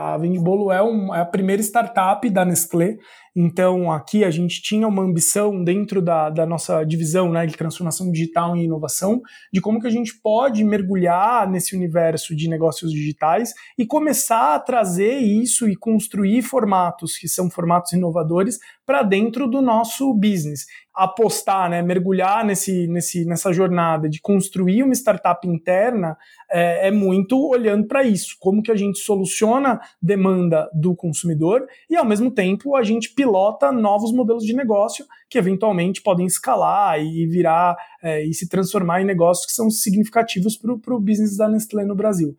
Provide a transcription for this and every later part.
A Vendibolo é, um, é a primeira startup da Nestlé então, aqui a gente tinha uma ambição dentro da, da nossa divisão né, de transformação digital e inovação, de como que a gente pode mergulhar nesse universo de negócios digitais e começar a trazer isso e construir formatos que são formatos inovadores para dentro do nosso business. Apostar, né, mergulhar nesse, nesse, nessa jornada de construir uma startup interna é, é muito olhando para isso, como que a gente soluciona demanda do consumidor e ao mesmo tempo a gente pilota novos modelos de negócio que eventualmente podem escalar e virar é, e se transformar em negócios que são significativos para o business da Nestlé no Brasil.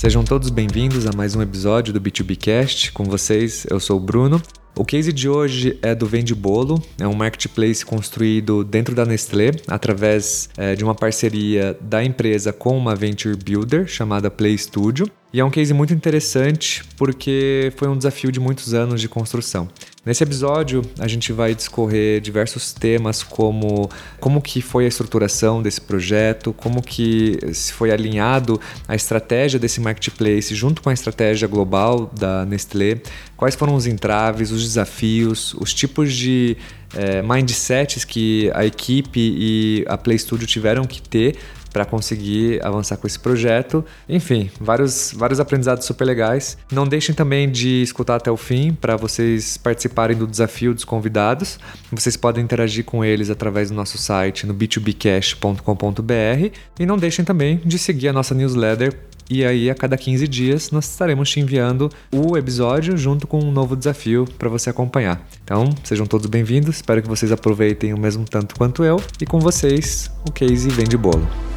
Sejam todos bem-vindos a mais um episódio do B2Bcast. Com vocês, eu sou o Bruno. O case de hoje é do Vende Bolo, é um marketplace construído dentro da Nestlé através é, de uma parceria da empresa com uma venture builder chamada Play Studio. E é um case muito interessante porque foi um desafio de muitos anos de construção. Nesse episódio, a gente vai discorrer diversos temas como como que foi a estruturação desse projeto, como que se foi alinhado a estratégia desse marketplace junto com a estratégia global da Nestlé, quais foram os entraves, os desafios, os tipos de é, mindsets que a equipe e a Play Studio tiveram que ter para conseguir avançar com esse projeto. Enfim, vários, vários aprendizados super legais. Não deixem também de escutar até o fim para vocês participarem do desafio dos convidados. Vocês podem interagir com eles através do nosso site no b2bcash.com.br e não deixem também de seguir a nossa newsletter e aí, a cada 15 dias, nós estaremos te enviando o episódio junto com um novo desafio para você acompanhar. Então, sejam todos bem-vindos. Espero que vocês aproveitem o mesmo tanto quanto eu. E com vocês, o Case Vende Bolo.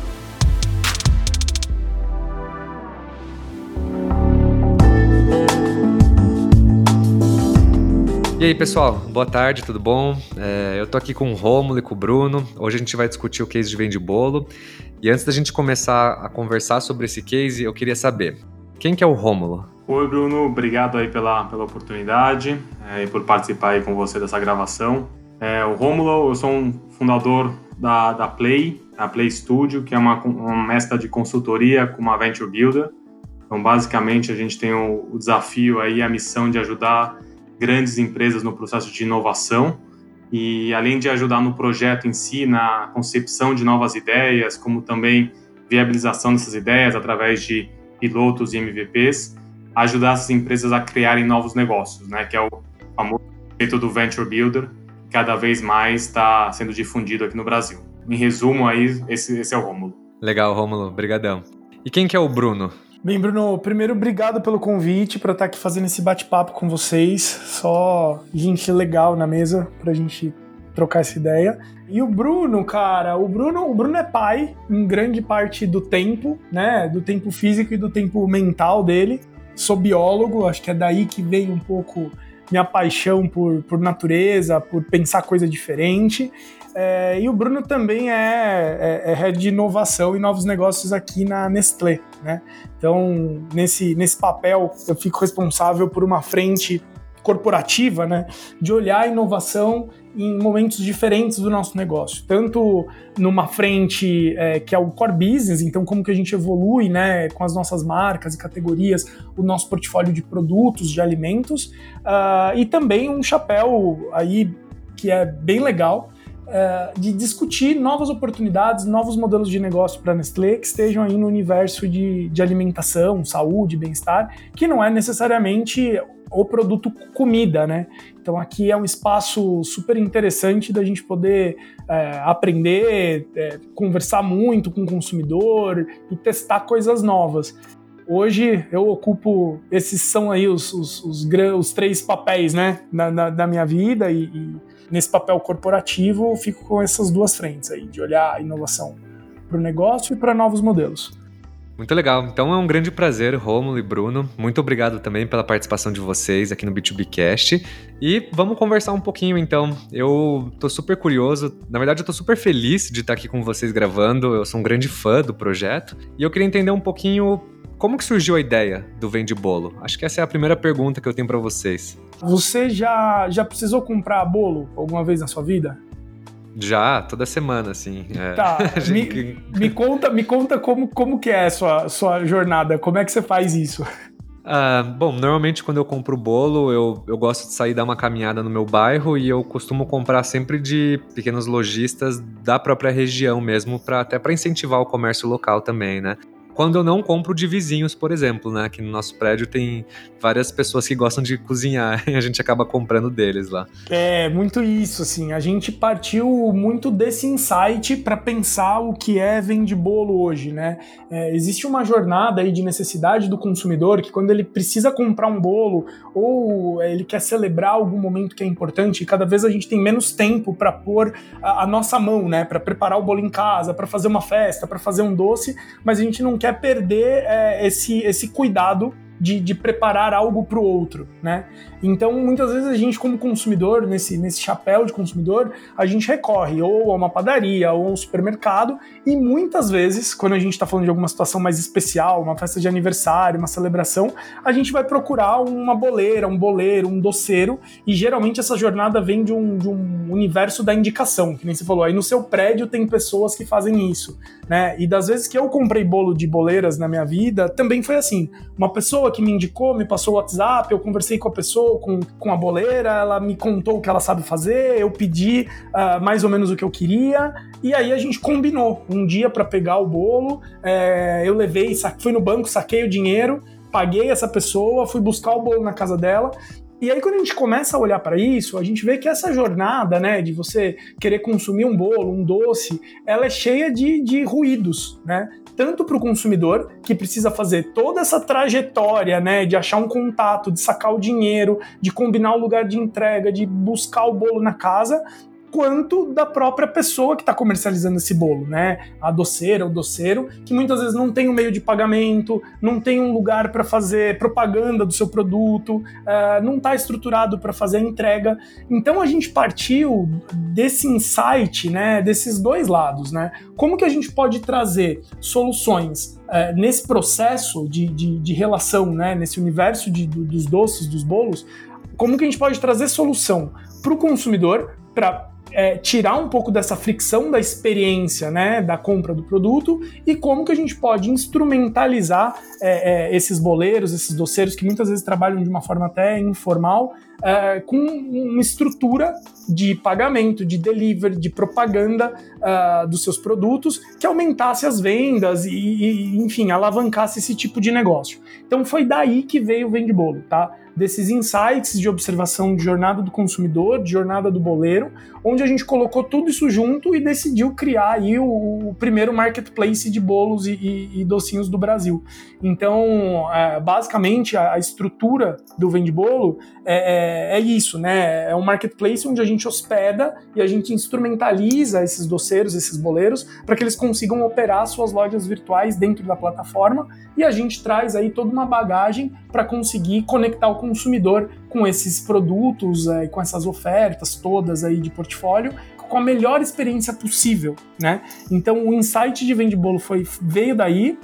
E aí, pessoal, boa tarde, tudo bom? É, eu tô aqui com o Rômulo e com o Bruno. Hoje a gente vai discutir o case de vende bolo. E antes da gente começar a conversar sobre esse case, eu queria saber, quem que é o Rômulo? Oi, Bruno, obrigado aí pela, pela oportunidade é, e por participar aí com você dessa gravação. É, o Rômulo, eu sou um fundador da, da Play, a Play Studio, que é uma, uma mestra de consultoria com uma Venture Builder. Então, basicamente, a gente tem o, o desafio aí, a missão de ajudar grandes empresas no processo de inovação e além de ajudar no projeto em si, na concepção de novas ideias, como também viabilização dessas ideias através de pilotos e MVPs, ajudar essas empresas a criarem novos negócios, né, que é o famoso conceito do Venture Builder, que cada vez mais está sendo difundido aqui no Brasil. Em resumo, aí, esse, esse é o Rômulo. Legal, Rômulo, brigadão. E quem que é o Bruno? Bem, Bruno, primeiro, obrigado pelo convite para estar aqui fazendo esse bate-papo com vocês. Só gente legal na mesa para a gente trocar essa ideia. E o Bruno, cara, o Bruno, o Bruno é pai em grande parte do tempo, né? Do tempo físico e do tempo mental dele. Sou biólogo, acho que é daí que veio um pouco minha paixão por, por natureza, por pensar coisa diferente. É, e o Bruno também é, é, é head de inovação e novos negócios aqui na Nestlé, né? Então, nesse, nesse papel, eu fico responsável por uma frente corporativa, né, de olhar a inovação em momentos diferentes do nosso negócio, tanto numa frente é, que é o core business, então como que a gente evolui, né, com as nossas marcas e categorias, o nosso portfólio de produtos, de alimentos, uh, e também um chapéu aí que é bem legal, é, de discutir novas oportunidades, novos modelos de negócio para a Nestlé que estejam aí no universo de, de alimentação, saúde, bem-estar, que não é necessariamente o produto comida, né? Então aqui é um espaço super interessante da gente poder é, aprender, é, conversar muito com o consumidor e testar coisas novas. Hoje eu ocupo, esses são aí os, os, os, os três papéis, né, da, da, minha vida e, e nesse papel corporativo, eu fico com essas duas frentes aí, de olhar a inovação para o negócio e para novos modelos. Muito legal. Então é um grande prazer, Rômulo e Bruno. Muito obrigado também pela participação de vocês aqui no B2Bcast. E vamos conversar um pouquinho então. Eu tô super curioso, na verdade eu tô super feliz de estar aqui com vocês gravando. Eu sou um grande fã do projeto e eu queria entender um pouquinho como que surgiu a ideia do Vende Bolo? Acho que essa é a primeira pergunta que eu tenho para vocês. Você já, já precisou comprar bolo alguma vez na sua vida? Já, toda semana, assim. É. Tá, me, me, conta, me conta como, como que é a sua, sua jornada, como é que você faz isso? Ah, bom, normalmente quando eu compro bolo, eu, eu gosto de sair dar uma caminhada no meu bairro e eu costumo comprar sempre de pequenos lojistas da própria região mesmo, pra, até para incentivar o comércio local também, né? Quando eu não compro de vizinhos, por exemplo, né? Aqui no nosso prédio tem várias pessoas que gostam de cozinhar e a gente acaba comprando deles lá. É, muito isso, assim. A gente partiu muito desse insight para pensar o que é vende bolo hoje, né? É, existe uma jornada aí de necessidade do consumidor que quando ele precisa comprar um bolo ou ele quer celebrar algum momento que é importante, cada vez a gente tem menos tempo para pôr a, a, nossa mão, né? Para preparar o bolo em casa, para fazer uma festa, para fazer um doce, mas a gente não quer perder é, esse, esse cuidado de, de preparar algo para o outro, né? Então, muitas vezes a gente, como consumidor, nesse, nesse chapéu de consumidor, a gente recorre ou a uma padaria ou a um supermercado, e muitas vezes, quando a gente está falando de alguma situação mais especial, uma festa de aniversário, uma celebração, a gente vai procurar uma boleira, um boleiro, um doceiro, e geralmente essa jornada vem de um, de um universo da indicação, que nem você falou. Aí no seu prédio tem pessoas que fazem isso, né? E das vezes que eu comprei bolo de boleiras na minha vida, também foi assim. Uma pessoa que me indicou, me passou o WhatsApp, eu conversei com a pessoa, com, com a boleira, ela me contou o que ela sabe fazer, eu pedi uh, mais ou menos o que eu queria, e aí a gente combinou. Um dia para pegar o bolo, é, eu levei, fui no banco, saquei o dinheiro, paguei essa pessoa, fui buscar o bolo na casa dela e aí, quando a gente começa a olhar para isso, a gente vê que essa jornada, né, de você querer consumir um bolo, um doce, ela é cheia de, de ruídos, né? Tanto para o consumidor, que precisa fazer toda essa trajetória, né, de achar um contato, de sacar o dinheiro, de combinar o lugar de entrega, de buscar o bolo na casa, quanto da própria pessoa que está comercializando esse bolo, né? A doceira, o doceiro, que muitas vezes não tem um meio de pagamento, não tem um lugar para fazer propaganda do seu produto, uh, não está estruturado para fazer a entrega. Então a gente partiu desse insight, né? Desses dois lados, né? Como que a gente pode trazer soluções uh, nesse processo de, de, de, relação, né? Nesse universo de, dos doces, dos bolos, como que a gente pode trazer solução para o consumidor para é, tirar um pouco dessa fricção da experiência né, da compra do produto e como que a gente pode instrumentalizar é, é, esses boleiros, esses doceiros que muitas vezes trabalham de uma forma até informal, é, com uma estrutura de pagamento, de delivery, de propaganda uh, dos seus produtos que aumentasse as vendas e, e, enfim, alavancasse esse tipo de negócio. Então foi daí que veio o Vende Bolo, tá? desses insights de observação de jornada do consumidor, de jornada do boleiro, onde a gente colocou tudo isso junto e decidiu criar aí o, o primeiro marketplace de bolos e, e, e, docinhos do Brasil. Então, é, basicamente, a, a, estrutura do Vende Bolo é, é, é, isso, né? É um marketplace onde a gente hospeda e a gente instrumentaliza esses doceiros, esses boleiros, para que eles consigam operar suas lojas virtuais dentro da plataforma e a gente traz aí toda uma bagagem para conseguir conectar o consumidor com esses produtos, é, com essas ofertas todas aí de portfólio, com a melhor experiência possível, né? Então o insight de vende bolo foi veio daí.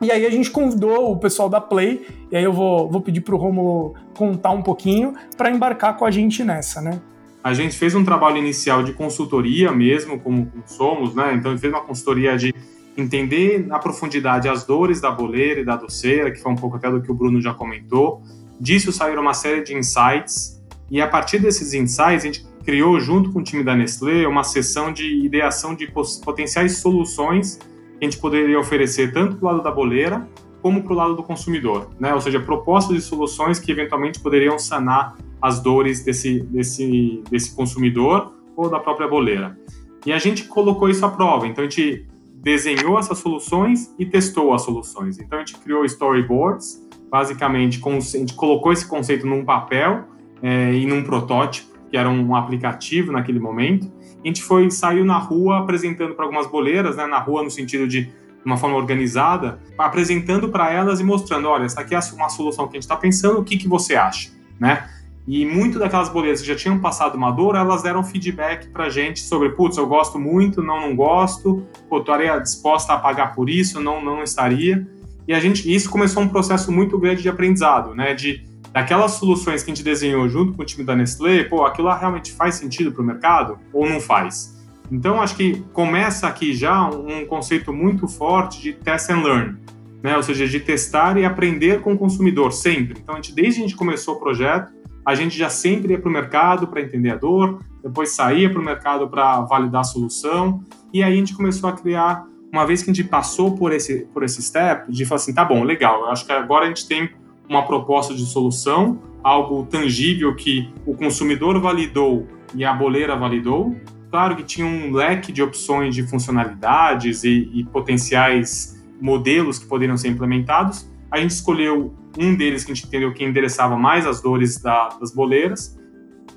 E aí a gente convidou o pessoal da Play, e aí eu vou, vou pedir para o Romulo contar um pouquinho para embarcar com a gente nessa, né? A gente fez um trabalho inicial de consultoria mesmo, como, somos, né? Então, a gente fez uma consultoria de entender na profundidade as dores da boleira e da doceira, que foi um pouco até do que o Bruno já comentou, Disso saíram uma série de insights, e a partir desses insights, a gente criou, junto com o time da Nestlé, uma sessão de ideação de potenciais soluções que a gente poderia oferecer tanto para o lado da boleira como para o lado do consumidor, né? ou seja, propostas de soluções que eventualmente poderiam sanar as dores desse, desse, desse consumidor ou da própria boleira. E a gente colocou isso à prova, então a gente desenhou essas soluções e testou as soluções. Então a gente criou storyboards basicamente, a gente colocou esse conceito num papel é, e num protótipo, que era um aplicativo naquele momento. A gente foi saiu na rua apresentando para algumas boleiras, né, na rua no sentido de uma forma organizada, apresentando para elas e mostrando, olha, essa aqui é uma solução que a gente está pensando, o que, que você acha, né? E muito daquelas boleiras que já tinham passado uma dor, elas deram feedback para a gente sobre, putz, eu gosto muito, não, não gosto, pô, estaria disposta a pagar por isso, não, não estaria. E a gente, isso começou um processo muito grande de aprendizado, né? De daquelas soluções que a gente desenhou junto com o time da Nestlé, pô, aquilo lá realmente faz sentido para o mercado ou não faz? Então, acho que começa aqui já um conceito muito forte de test and learn, né? ou seja, de testar e aprender com o consumidor sempre. Então, a gente, desde que a gente começou o projeto, a gente já sempre ia para o mercado para entender a dor, depois saía para o mercado para validar a solução, e aí a gente começou a criar, uma vez que a gente passou por esse, por esse step, de falar assim, tá bom, legal, eu acho que agora a gente tem uma proposta de solução, algo tangível que o consumidor validou e a boleira validou, claro que tinha um leque de opções de funcionalidades e, e potenciais modelos que poderiam ser implementados. A gente escolheu um deles que a gente entendeu que endereçava mais as dores da, das boleiras.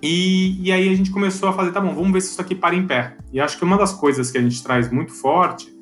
E, e, aí a gente começou a fazer, tá bom, vamos ver se isso aqui para em pé. E acho que uma das coisas que a gente traz muito forte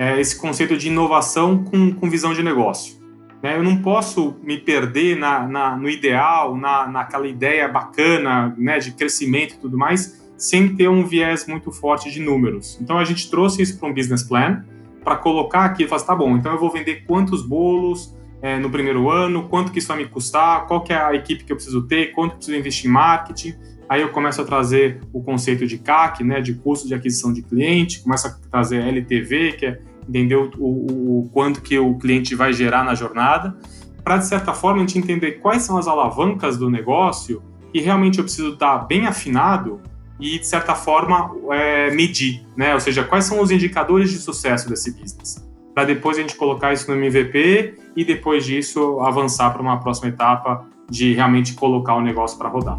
é esse conceito de inovação com, com visão de negócio. Né? Eu não posso me perder na, na, no ideal, na, naquela ideia bacana né, de crescimento e tudo mais, sem ter um viés muito forte de números. Então a gente trouxe isso para um business plan para colocar aqui falar, assim, tá bom, então eu vou vender quantos bolos é, no primeiro ano, quanto que isso vai me custar, qual que é a equipe que eu preciso ter, quanto eu preciso investir em marketing. Aí eu começo a trazer o conceito de CAC, né, de custo de aquisição de cliente, começo a trazer LTV, que é entender o, o, o quanto que o cliente vai gerar na jornada, para de certa forma a gente entender quais são as alavancas do negócio e realmente eu preciso estar bem afinado e, de certa forma, é, medir, né? Ou seja, quais são os indicadores de sucesso desse business. Para depois a gente colocar isso no MVP e depois disso avançar para uma próxima etapa de realmente colocar o negócio para rodar.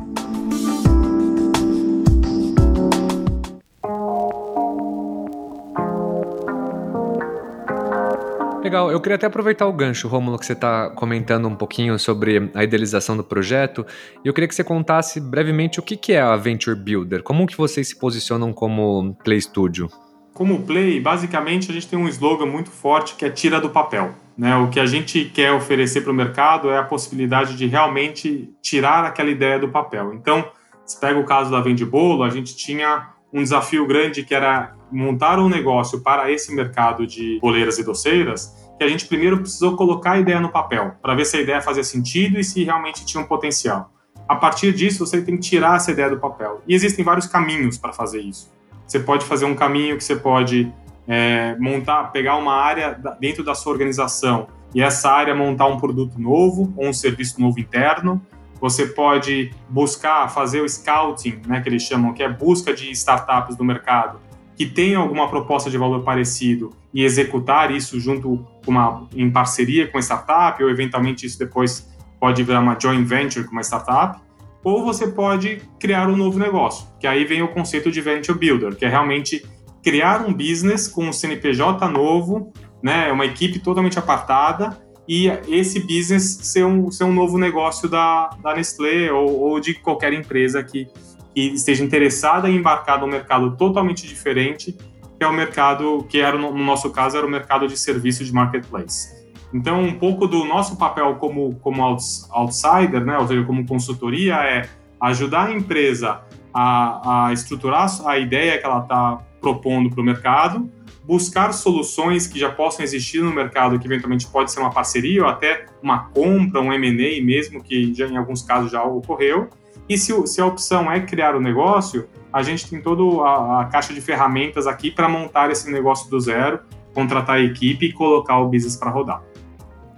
Legal, eu queria até aproveitar o gancho, Rômulo, que você está comentando um pouquinho sobre a idealização do projeto, e eu queria que você contasse brevemente o que, que é a Venture Builder, como que vocês se posicionam como Play Studio? Como Play, basicamente a gente tem um slogan muito forte que é tira do papel. Né? O que a gente quer oferecer para o mercado é a possibilidade de realmente tirar aquela ideia do papel. Então, se pega o caso da Vende Bolo, a gente tinha um desafio grande que era montar um negócio para esse mercado de boleiras e doceiras que a gente primeiro precisou colocar a ideia no papel, para ver se a ideia fazia sentido e se realmente tinha um potencial. A partir disso, você tem que tirar essa ideia do papel. E existem vários caminhos para fazer isso. Você pode fazer um caminho que você pode é, montar, pegar uma área dentro da sua organização e essa área montar um produto novo ou um serviço novo interno. Você pode buscar fazer o scouting, né, que eles chamam, que é busca de startups do mercado que tenham alguma proposta de valor parecido e executar isso junto uma, em parceria com a startup, ou eventualmente isso depois pode virar uma joint venture com uma startup, ou você pode criar um novo negócio, que aí vem o conceito de venture builder, que é realmente criar um business com um CNPJ novo, né, uma equipe totalmente apartada, e esse business ser um, ser um novo negócio da, da Nestlé ou, ou de qualquer empresa que, que esteja interessada em embarcar num mercado totalmente diferente, que é o mercado que era no nosso caso era o mercado de serviços de marketplace. Então, um pouco do nosso papel como como outsider, né, ou seja, como consultoria, é ajudar a empresa a, a estruturar a ideia que ela está propondo para o mercado, buscar soluções que já possam existir no mercado, que eventualmente pode ser uma parceria ou até uma compra, um M&A mesmo, que já em alguns casos já ocorreu, e se, se a opção é criar o negócio, a gente tem toda a, a caixa de ferramentas aqui para montar esse negócio do zero, contratar a equipe e colocar o business para rodar.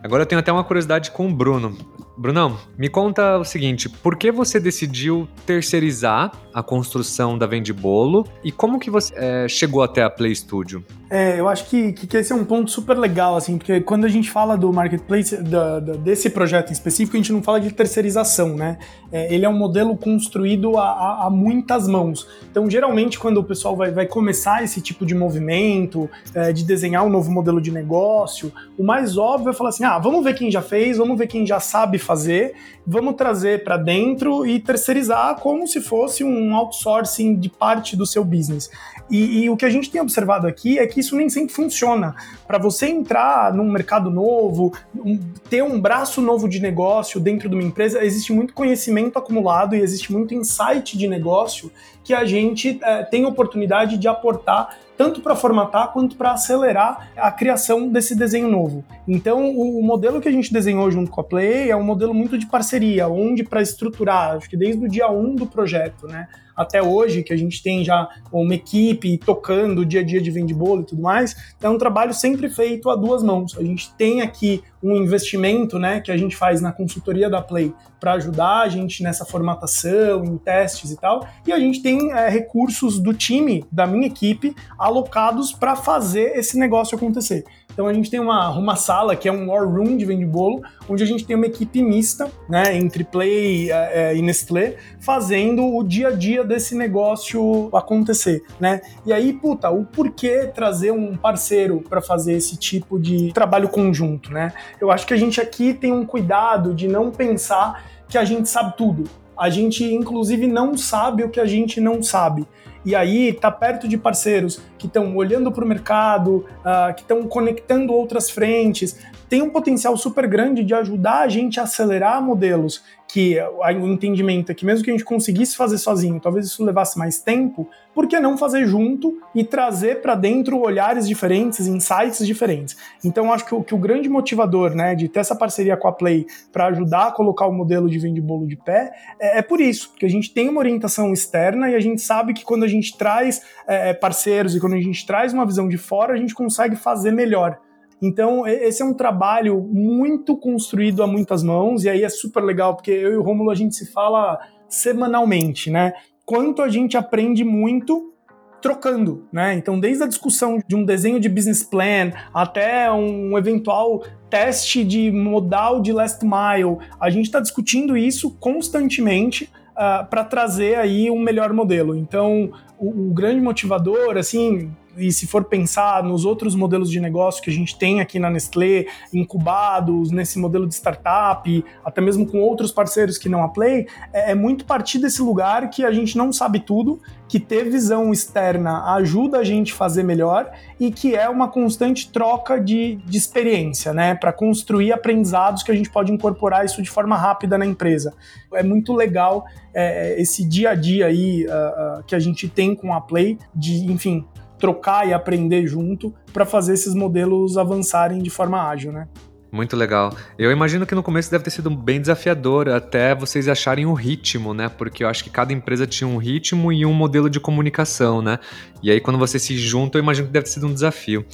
Agora eu tenho até uma curiosidade com o Bruno. Brunão, me conta o seguinte, por que você decidiu terceirizar a construção da Vende Bolo e como que você é, chegou até a Play Studio? É, eu acho que, que esse é um ponto super legal, assim, porque quando a gente fala do marketplace, da, da, desse projeto em específico, a gente não fala de terceirização, né? É, ele é um modelo construído a, a, a, muitas mãos. Então, geralmente, quando o pessoal vai, vai começar esse tipo de movimento, é, de desenhar um novo modelo de negócio, o mais óbvio é falar assim: ah, vamos ver quem já fez, vamos ver quem já sabe fazer, vamos trazer para dentro e terceirizar como se fosse um outsourcing de parte do seu business. E, e, o que a gente tem observado aqui é que isso nem sempre funciona. Para você entrar num mercado novo, um, ter um braço novo de negócio dentro de uma empresa, existe muito conhecimento acumulado e existe muito insight de negócio que a gente é, tem oportunidade de aportar tanto para formatar quanto para acelerar a criação desse desenho novo. Então, o, o, modelo que a gente desenhou junto com a Play é um modelo muito de parceria, onde para estruturar, acho que desde o dia 1 do projeto, né? até hoje, que a gente tem já uma equipe tocando o dia a dia de vende bolo e tudo mais, é um trabalho sempre feito a duas mãos. A gente tem aqui um investimento né, que a gente faz na consultoria da Play para ajudar a gente nessa formatação, em testes e tal, e a gente tem é, recursos do time, da minha equipe, alocados para fazer esse negócio acontecer. Então a gente tem uma, uma sala que é um war room de vende bolo, onde a gente tem uma equipe mista, né, entre Play é, e Nestlé, fazendo o dia a dia desse negócio acontecer, né? E aí, puta, o porquê trazer um parceiro para fazer esse tipo de trabalho conjunto, né? Eu acho que a gente aqui tem um cuidado de não pensar que a gente sabe tudo. A gente, inclusive, não sabe o que a gente não sabe e aí tá perto de parceiros que estão olhando para o mercado, uh, que estão conectando outras frentes, tem um potencial super grande de ajudar a gente a acelerar modelos que o entendimento é que mesmo que a gente conseguisse fazer sozinho, talvez isso levasse mais tempo, por que não fazer junto e trazer para dentro olhares diferentes, insights diferentes? Então, acho que o, que o grande motivador né, de ter essa parceria com a Play para ajudar a colocar o modelo de vende bolo de pé é, é, por isso, porque a gente tem uma orientação externa e a gente sabe que quando a gente traz é, parceiros e quando a gente traz uma visão de fora, a gente consegue fazer melhor. Então, esse é um trabalho muito construído a muitas mãos, e aí é super legal, porque eu e o Rômulo a gente se fala semanalmente, né? Quanto a gente aprende muito trocando, né? Então, desde a discussão de um desenho de business plan até um eventual teste de modal de last mile, a gente está discutindo isso constantemente uh, ah, para trazer aí um melhor modelo. Então, o, o grande motivador, assim, e se for pensar nos outros modelos de negócio que a gente tem aqui na Nestlé, incubados, nesse modelo de startup, até mesmo com outros parceiros que não a Play, é, é muito partir desse lugar que a gente não sabe tudo, que ter visão externa ajuda a gente a fazer melhor e que é uma constante troca de, de experiência, né, para construir aprendizados que a gente pode incorporar isso de forma rápida na empresa. É muito legal é, esse dia a dia aí uh, uh, que a gente tem com a Play, de, enfim, trocar e aprender junto para fazer esses modelos avançarem de forma ágil, né? Muito legal. Eu imagino que no começo deve ter sido bem desafiador até vocês acharem o ritmo, né? Porque eu acho que cada empresa tinha um ritmo e um modelo de comunicação, né? E aí quando vocês se juntam, eu imagino que deve ter sido um desafio.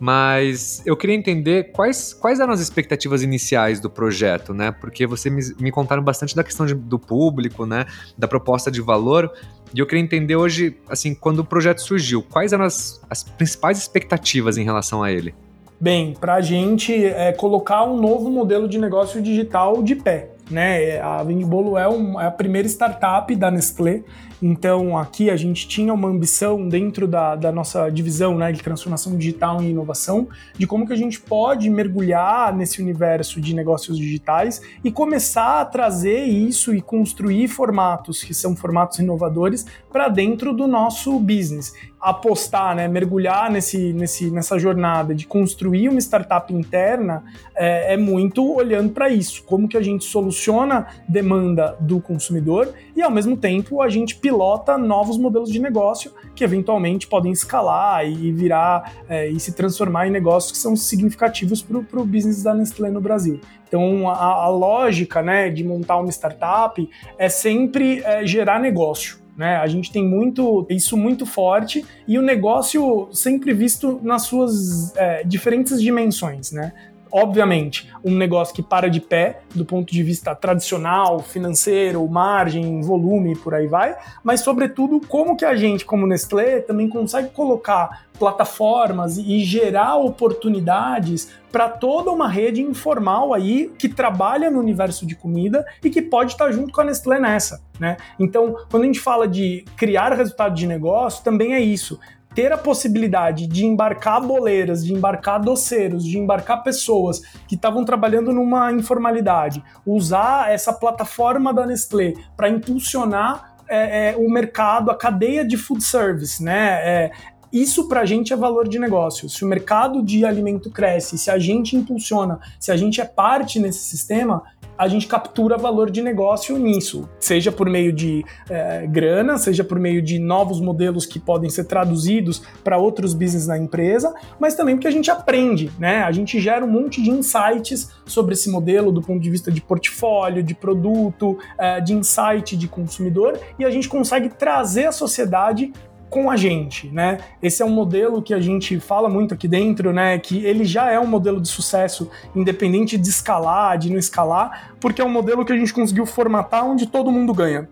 Mas eu queria entender quais, quais eram as expectativas iniciais do projeto, né? Porque vocês me, me contaram bastante da questão de, do público, né? Da proposta de valor. E eu queria entender hoje, assim, quando o projeto surgiu, quais eram as, as principais expectativas em relação a ele? Bem, para a gente é, colocar um novo modelo de negócio digital de pé. Né? A Vendibolo é, um, é a primeira startup da Nestlé então, aqui a gente tinha uma ambição dentro da, da nossa divisão né, de transformação digital e inovação, de como que a gente pode mergulhar nesse universo de negócios digitais e começar a trazer isso e construir formatos que são formatos inovadores para dentro do nosso business apostar, né, mergulhar nesse, nesse, nessa jornada de construir uma startup interna é, é muito olhando para isso, como que a gente soluciona demanda do consumidor e ao mesmo tempo a gente pilota novos modelos de negócio que eventualmente podem escalar e virar é, e se transformar em negócios que são significativos para o business da Nestlé no Brasil. Então a, a, lógica né, de montar uma startup é sempre é, gerar negócio. Né? A gente tem muito isso muito forte e o negócio sempre visto nas suas é, diferentes dimensões, né? Obviamente, um negócio que para de pé do ponto de vista tradicional, financeiro, margem, volume, por aí vai, mas sobretudo como que a gente, como Nestlé, também consegue colocar plataformas e gerar oportunidades para toda uma rede informal aí que trabalha no universo de comida e que pode estar junto com a Nestlé nessa, né? Então, quando a gente fala de criar resultado de negócio, também é isso ter a possibilidade de embarcar boleiras, de embarcar doceiros, de embarcar pessoas que estavam trabalhando numa informalidade, usar essa plataforma da Nestlé para impulsionar é, é, o mercado, a cadeia de food service, né? É, isso para a gente é valor de negócio. Se o mercado de alimento cresce, se a gente impulsiona, se a gente é parte nesse sistema, a gente captura valor de negócio nisso, seja por meio de é, grana, seja por meio de novos modelos que podem ser traduzidos para outros business na empresa, mas também porque a gente aprende, né? A gente gera um monte de insights sobre esse modelo do ponto de vista de portfólio, de produto, é, de insight de consumidor e a gente consegue trazer a sociedade com a gente, né? Esse é um modelo que a gente fala muito aqui dentro, né? Que ele já é um modelo de sucesso, independente de escalar, de não escalar, porque é um modelo que a gente conseguiu formatar onde todo mundo ganha.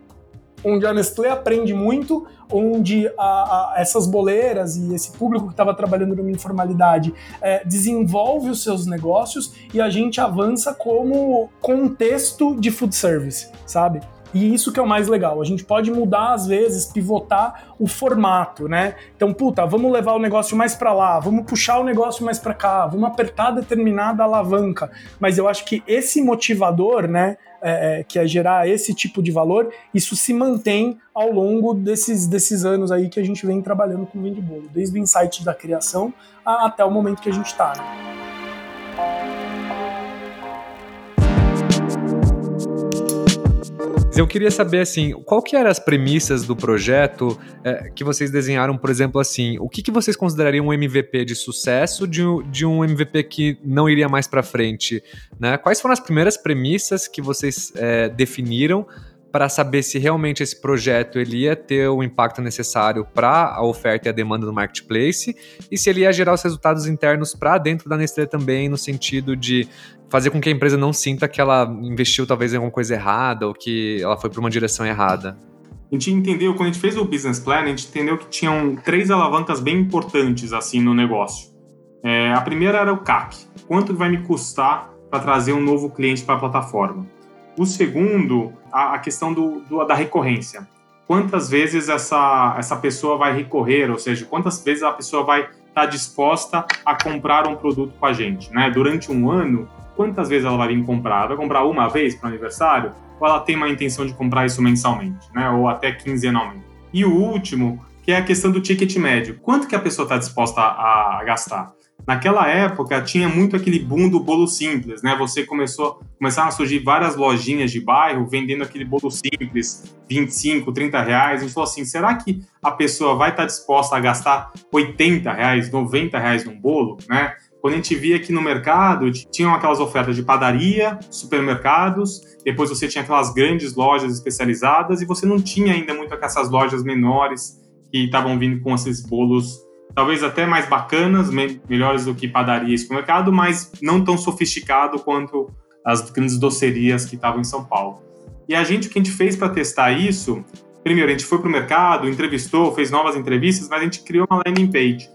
Onde a Nestlé aprende muito, onde a, a, essas boleiras e esse público que estava trabalhando numa informalidade é, desenvolve os seus negócios e a gente avança como contexto de food service, sabe? E isso que é o mais legal. A gente pode mudar, às vezes, pivotar o formato, né? Então, puta, vamos levar o negócio mais para lá, vamos puxar o negócio mais para cá, vamos apertar determinada alavanca. Mas eu acho que esse motivador, né, é, é, que é gerar esse tipo de valor, isso se mantém ao longo desses, desses anos aí que a gente vem trabalhando com o Vende Bolo, desde o insight da criação a, até o momento que a gente está. Né? Eu queria saber, assim, qual que eram as premissas do projeto é, que vocês desenharam, por exemplo, assim, o que, que vocês considerariam um MVP de sucesso de, de um MVP que não iria mais para frente, né? Quais foram as primeiras premissas que vocês é, definiram para saber se realmente esse projeto ele ia ter o impacto necessário para a oferta e a demanda do marketplace e se ele ia gerar os resultados internos para dentro da Nestlé também, no sentido de fazer com que a empresa não sinta que ela investiu talvez em alguma coisa errada ou que ela foi para uma direção errada. A gente entendeu, quando a gente fez o business plan, a gente entendeu que tinham três alavancas bem importantes assim no negócio. É, a primeira era o CAC. Quanto vai me custar para trazer um novo cliente para a plataforma? O segundo, a, a questão do, do, da recorrência. Quantas vezes essa, essa pessoa vai recorrer, ou seja, quantas vezes a pessoa vai estar tá disposta a comprar um produto com a gente, né? Durante um ano, quantas vezes ela vai vir comprar? Vai comprar uma vez para o aniversário? Ou ela tem uma intenção de comprar isso mensalmente, né? Ou até quinzenalmente? E o último, que é a questão do ticket médio. Quanto que a pessoa está disposta a, a gastar? Naquela época tinha muito aquele boom do bolo simples, né? Você começou, começaram a surgir várias lojinhas de bairro vendendo aquele bolo simples, 25, 30 reais. A gente falou assim, será que a pessoa vai estar disposta a gastar 80 reais, 90 reais num bolo, né? Quando a gente via aqui no mercado, tinham aquelas ofertas de padaria, supermercados, depois você tinha aquelas grandes lojas especializadas e você não tinha ainda muito essas lojas menores que estavam vindo com esses bolos talvez até mais bacanas, me melhores do que padaria e supermercado, mas não tão sofisticado quanto as grandes docerias que estavam em São Paulo. E a gente, o que a gente fez para testar isso, primeiro, a gente foi para o mercado, entrevistou, fez novas entrevistas, mas a gente criou uma landing page.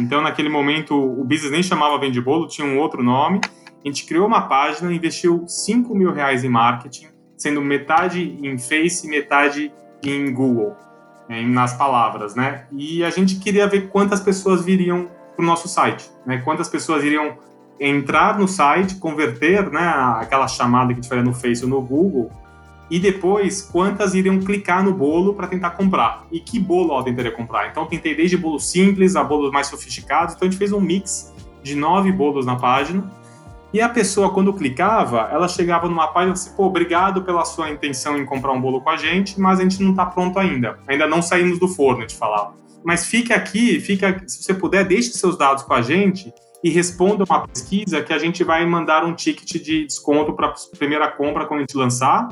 Então, naquele momento, o business nem chamava Vende Bolo, tinha um outro nome. A gente criou uma página, investiu 5 mil reais em marketing, sendo metade em Face e metade em Google nas palavras, né? E a gente queria ver quantas pessoas viriam para o nosso site, né? Quantas pessoas iriam entrar no site, converter, né? Aquela chamada que a gente faria no Face ou no Google, e depois quantas iriam clicar no bolo para tentar comprar. E que bolo ela tentaria comprar? Então, tentei desde bolos simples a bolos mais sofisticados. Então, a gente fez um mix de nove bolos na página e a pessoa, quando clicava, ela chegava numa página assim, pô, obrigado pela sua intenção em comprar um bolo com a gente, mas a gente não está pronto ainda. Ainda não saímos do forno, gente falava. Mas fique aqui, fica, se você puder, deixe seus dados com a gente e responda uma pesquisa que a gente vai mandar um ticket de desconto para a primeira compra quando a gente lançar.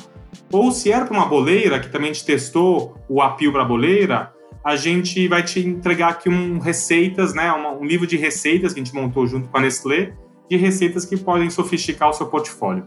Ou se era para uma boleira, que também a gente testou o apio para boleira, a gente vai te entregar aqui um receitas, né, um livro de receitas que a gente montou junto com a Nestlé, de receitas que podem sofisticar o seu portfólio.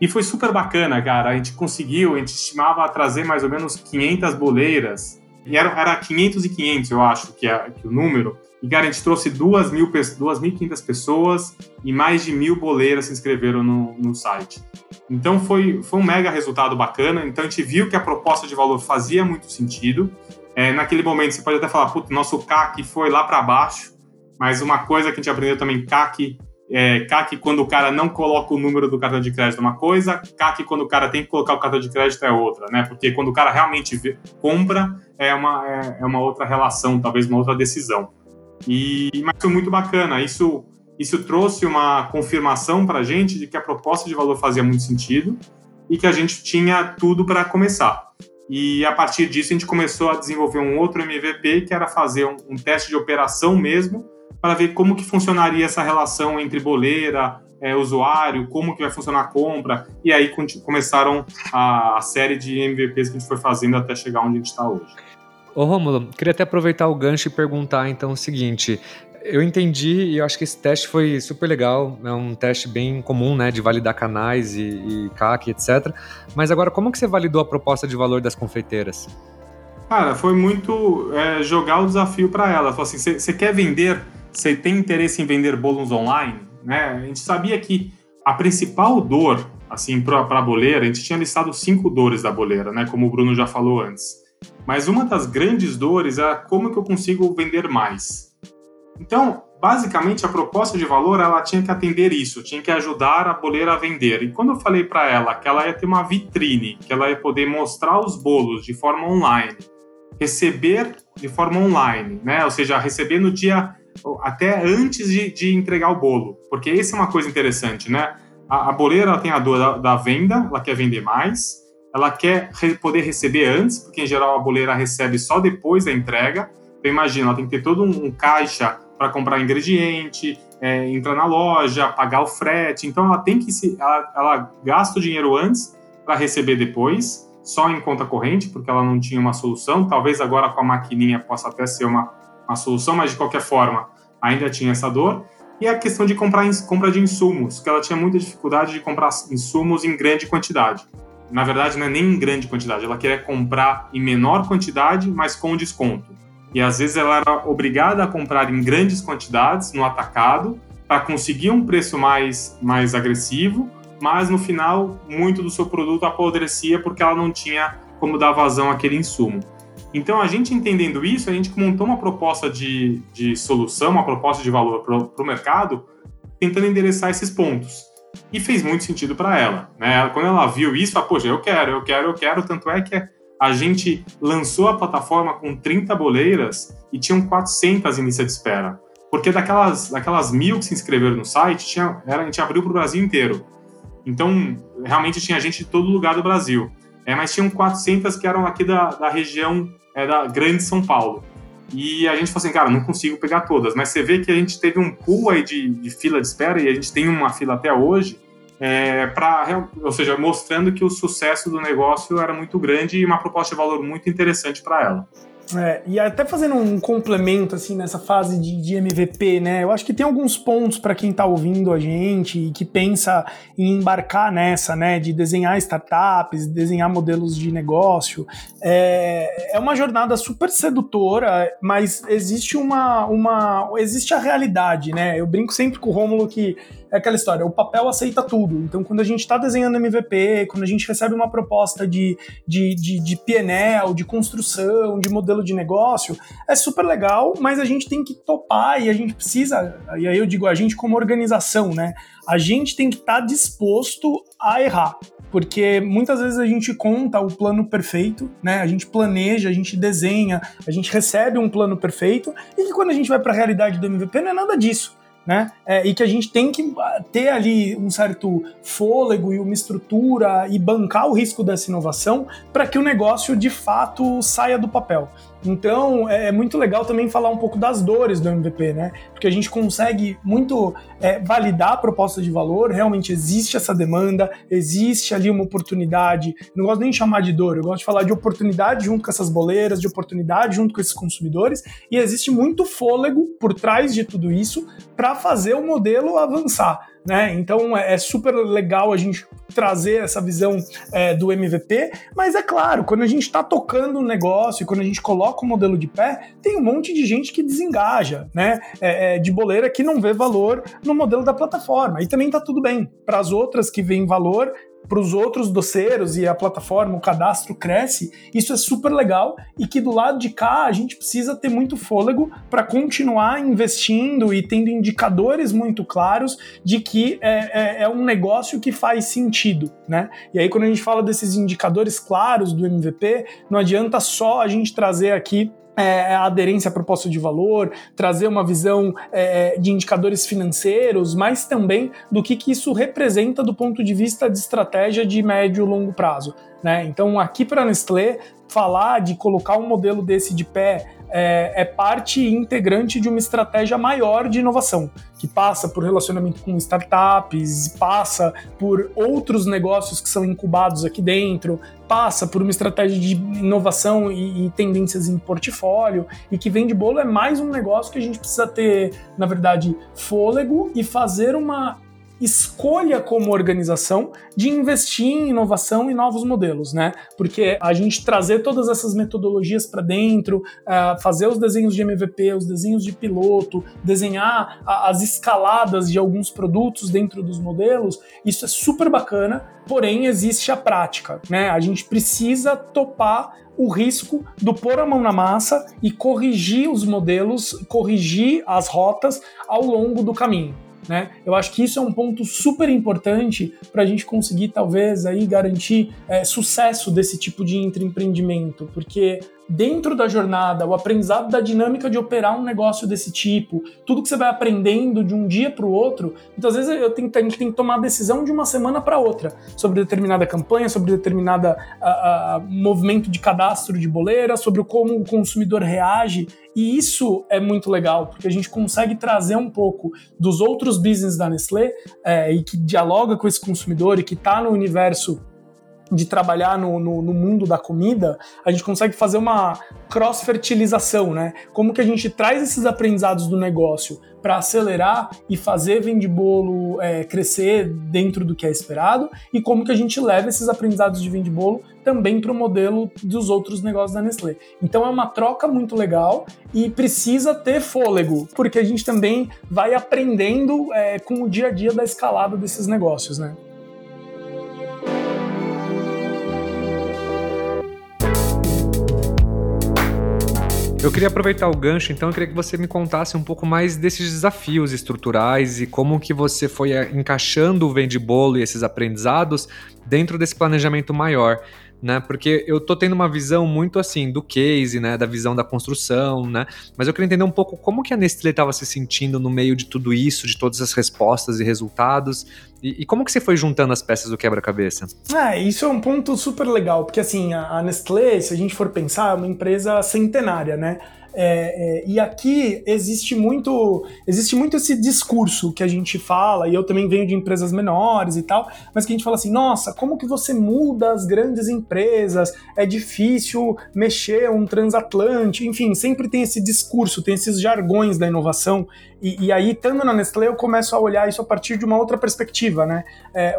E foi super bacana, cara. A gente conseguiu, a gente estimava trazer mais ou menos 500 boleiras. E era, era 500 e 500, eu acho, que é que o número. E, cara, a gente trouxe 2.500 pessoas e mais de mil boleiras se inscreveram no, no site. Então, foi, foi um mega resultado bacana. Então, a gente viu que a proposta de valor fazia muito sentido. É, naquele momento, você pode até falar, puta, nosso CAC foi lá para baixo. Mas uma coisa que a gente aprendeu também, CAC é, CAC quando o cara não coloca o número do cartão de crédito é uma coisa, CAC quando o cara tem que colocar o cartão de crédito é outra, né? Porque quando o cara realmente vê, compra, é uma, é, é, uma outra relação, talvez uma outra decisão. E, mas foi muito bacana. Isso isso trouxe uma confirmação para a gente de que a proposta de valor fazia muito sentido e que a gente tinha tudo para começar. E a partir disso a gente começou a desenvolver um outro MVP que era fazer um, um teste de operação mesmo para ver como que funcionaria essa relação entre boleira, é, usuário, como que vai funcionar a compra, e aí começaram a, a, série de MVPs que a gente foi fazendo até chegar onde a gente está hoje. Ô Romulo, queria até aproveitar o gancho e perguntar então o seguinte, eu entendi e eu acho que esse teste foi super legal, é um teste bem comum, né, de validar canais e, e CAC, etc. Mas agora, como que você validou a proposta de valor das confeiteiras? Cara, foi muito é, jogar o desafio para ela. Falou assim, você quer vender, você tem interesse em vender bolos online? Né? A gente sabia que a principal dor, assim, para a boleira, a gente tinha listado cinco dores da boleira, né, como o Bruno já falou antes. Mas uma das grandes dores era como que eu consigo vender mais. Então, basicamente, a proposta de valor ela tinha que atender isso, tinha que ajudar a boleira a vender. E quando eu falei para ela que ela ia ter uma vitrine, que ela ia poder mostrar os bolos de forma online, receber de forma online, né? Ou seja, receber no dia até antes de, de entregar o bolo, porque essa é uma coisa interessante, né? A, a boleira tem a dor da, da, venda, ela quer vender mais, ela quer re, poder receber antes, porque em geral a boleira recebe só depois da entrega. Então imagina, ela tem que ter todo um, um caixa para comprar ingrediente, é, entrar na loja, pagar o frete. Então ela tem que se, ela, ela gasta o dinheiro antes para receber depois, só em conta corrente, porque ela não tinha uma solução. Talvez agora com a maquininha possa até ser uma, uma solução, mas de qualquer forma ainda tinha essa dor. E a questão de comprar compra de insumos, que ela tinha muita dificuldade de comprar insumos em grande quantidade. Na verdade, não é nem em grande quantidade, ela queria comprar em menor quantidade, mas com desconto. E às vezes ela era obrigada a comprar em grandes quantidades no atacado para conseguir um preço mais, mais agressivo, mas no final muito do seu produto apodrecia porque ela não tinha como dar vazão àquele insumo. Então, a gente entendendo isso, a gente montou uma proposta de, de solução, uma proposta de valor para o mercado, tentando endereçar esses pontos. E fez muito sentido para ela. Né? Quando ela viu isso, ela, poxa, eu quero, eu quero, eu quero. Tanto é que a gente lançou a plataforma com 30 boleiras e tinham 400 em lista de espera. Porque daquelas, daquelas mil que se inscreveram no site, tinha, era, a gente abriu para o Brasil inteiro. Então, realmente tinha gente de todo lugar do Brasil. É, mas tinham 400 que eram aqui da, da região é, da Grande São Paulo. E a gente falou assim, cara, não consigo pegar todas. Mas você vê que a gente teve um pool aí de, de fila de espera e a gente tem uma fila até hoje é, para, ou seja, mostrando que o sucesso do negócio era muito grande e uma proposta de valor muito interessante para ela. É, e até fazendo um complemento assim nessa fase de, de MVP, né? Eu acho que tem alguns pontos para quem está ouvindo a gente e que pensa em embarcar nessa, né? De desenhar startups, desenhar modelos de negócio. É, é uma jornada super sedutora, mas existe uma, uma existe a realidade, né? Eu brinco sempre com o Rômulo que é aquela história, o papel aceita tudo. Então, quando a gente está desenhando MVP, quando a gente recebe uma proposta de, de, de, de PNL, de construção, de modelo de negócio, é super legal, mas a gente tem que topar e a gente precisa, e aí eu digo a gente como organização, né? A gente tem que estar tá disposto a errar porque muitas vezes a gente conta o plano perfeito, né? A gente planeja, a gente desenha, a gente recebe um plano perfeito e que quando a gente vai para a realidade do MVP não é nada disso né? É, e que a gente tem que ter ali um certo fôlego e uma estrutura e bancar o risco dessa inovação para que o negócio de fato saia do papel. Então é, é muito legal também falar um pouco das dores do MVP, né? Porque a gente consegue muito é, validar a proposta de valor, realmente existe essa demanda, existe ali uma oportunidade. Eu não gosto nem de chamar de dor, eu gosto de falar de oportunidade junto com essas boleiras, de oportunidade junto com esses consumidores, e existe muito fôlego por trás de tudo isso para fazer o modelo avançar. Né? Então é, é super legal a gente trazer essa visão é, do MVP, mas é claro, quando a gente está tocando um negócio e quando a gente coloca o modelo de pé, tem um monte de gente que desengaja, né? É, é, de boleira que não vê valor no modelo da plataforma. E também tá tudo bem. Para as outras que veem valor, para os outros doceiros e a plataforma, o cadastro cresce, isso é super legal e que do lado de cá a gente precisa ter muito fôlego para continuar investindo e tendo indicadores muito claros de que é, é, é, um negócio que faz sentido, né? E aí quando a gente fala desses indicadores claros do MVP, não adianta só a gente trazer aqui é, a aderência à proposta de valor, trazer uma visão é, de indicadores financeiros, mas também do que, que isso representa do ponto de vista de estratégia de médio e longo prazo. Né? Então, aqui para a Nestlé, falar de colocar um modelo desse de pé é, é, parte integrante de uma estratégia maior de inovação, que passa por relacionamento com startups, passa por outros negócios que são incubados aqui dentro, passa por uma estratégia de inovação e, e tendências em portfólio, e que vende bolo é mais um negócio que a gente precisa ter, na verdade, fôlego e fazer uma escolha como organização de investir em inovação e novos modelos, né? Porque a gente trazer todas essas metodologias para dentro, uh, fazer os desenhos de MVP, os desenhos de piloto, desenhar as escaladas de alguns produtos dentro dos modelos, isso é super bacana, porém existe a prática, né? A gente precisa topar o risco do pôr a mão na massa e corrigir os modelos, corrigir as rotas ao longo do caminho. Né? Eu acho que isso é um ponto super importante para a gente conseguir, talvez, aí garantir é, sucesso desse tipo de empreendimento, porque dentro da jornada, o aprendizado da dinâmica de operar um negócio desse tipo, tudo que você vai aprendendo de um dia para o outro, muitas vezes eu tenho, a gente tem que tomar a decisão de uma semana para outra sobre determinada campanha, sobre determinada a, a, movimento de cadastro de boleira, sobre como o consumidor reage. E isso é muito legal, porque a gente consegue trazer um pouco dos outros business da Nestlé é, e que dialoga com esse consumidor e que está no universo de trabalhar no, no, no, mundo da comida, a gente consegue fazer uma cross-fertilização, né? Como que a gente traz esses aprendizados do negócio para acelerar e fazer vende bolo é, crescer dentro do que é esperado e como que a gente leva esses aprendizados de vende bolo também para o modelo dos outros negócios da Nestlé. Então é uma troca muito legal e precisa ter fôlego, porque a gente também vai aprendendo é, com o dia a dia da escalada desses negócios, né? Eu queria aproveitar o gancho, então eu queria que você me contasse um pouco mais desses desafios estruturais e como que você foi eh, encaixando o vende bolo e esses aprendizados dentro desse planejamento maior né? Porque eu tô tendo uma visão muito assim do case, né? Da visão da construção, né? Mas eu queria entender um pouco como que a Nestlé estava se sentindo no meio de tudo isso, de todas as respostas e resultados, e, e como que você foi juntando as peças do quebra-cabeça? É, isso é um ponto super legal, porque assim, a Nestlé, se a gente for pensar, é uma empresa centenária, né? É, é, e aqui existe muito, existe muito esse discurso que a gente fala, e eu também venho de empresas menores e tal, mas que a gente fala assim, nossa, como que você muda as grandes empresas? É difícil mexer um transatlântico, enfim, sempre tem esse discurso, tem esses jargões da inovação, e, e aí, estando na Nestlé, eu começo a olhar isso a partir de uma outra perspectiva, né? É,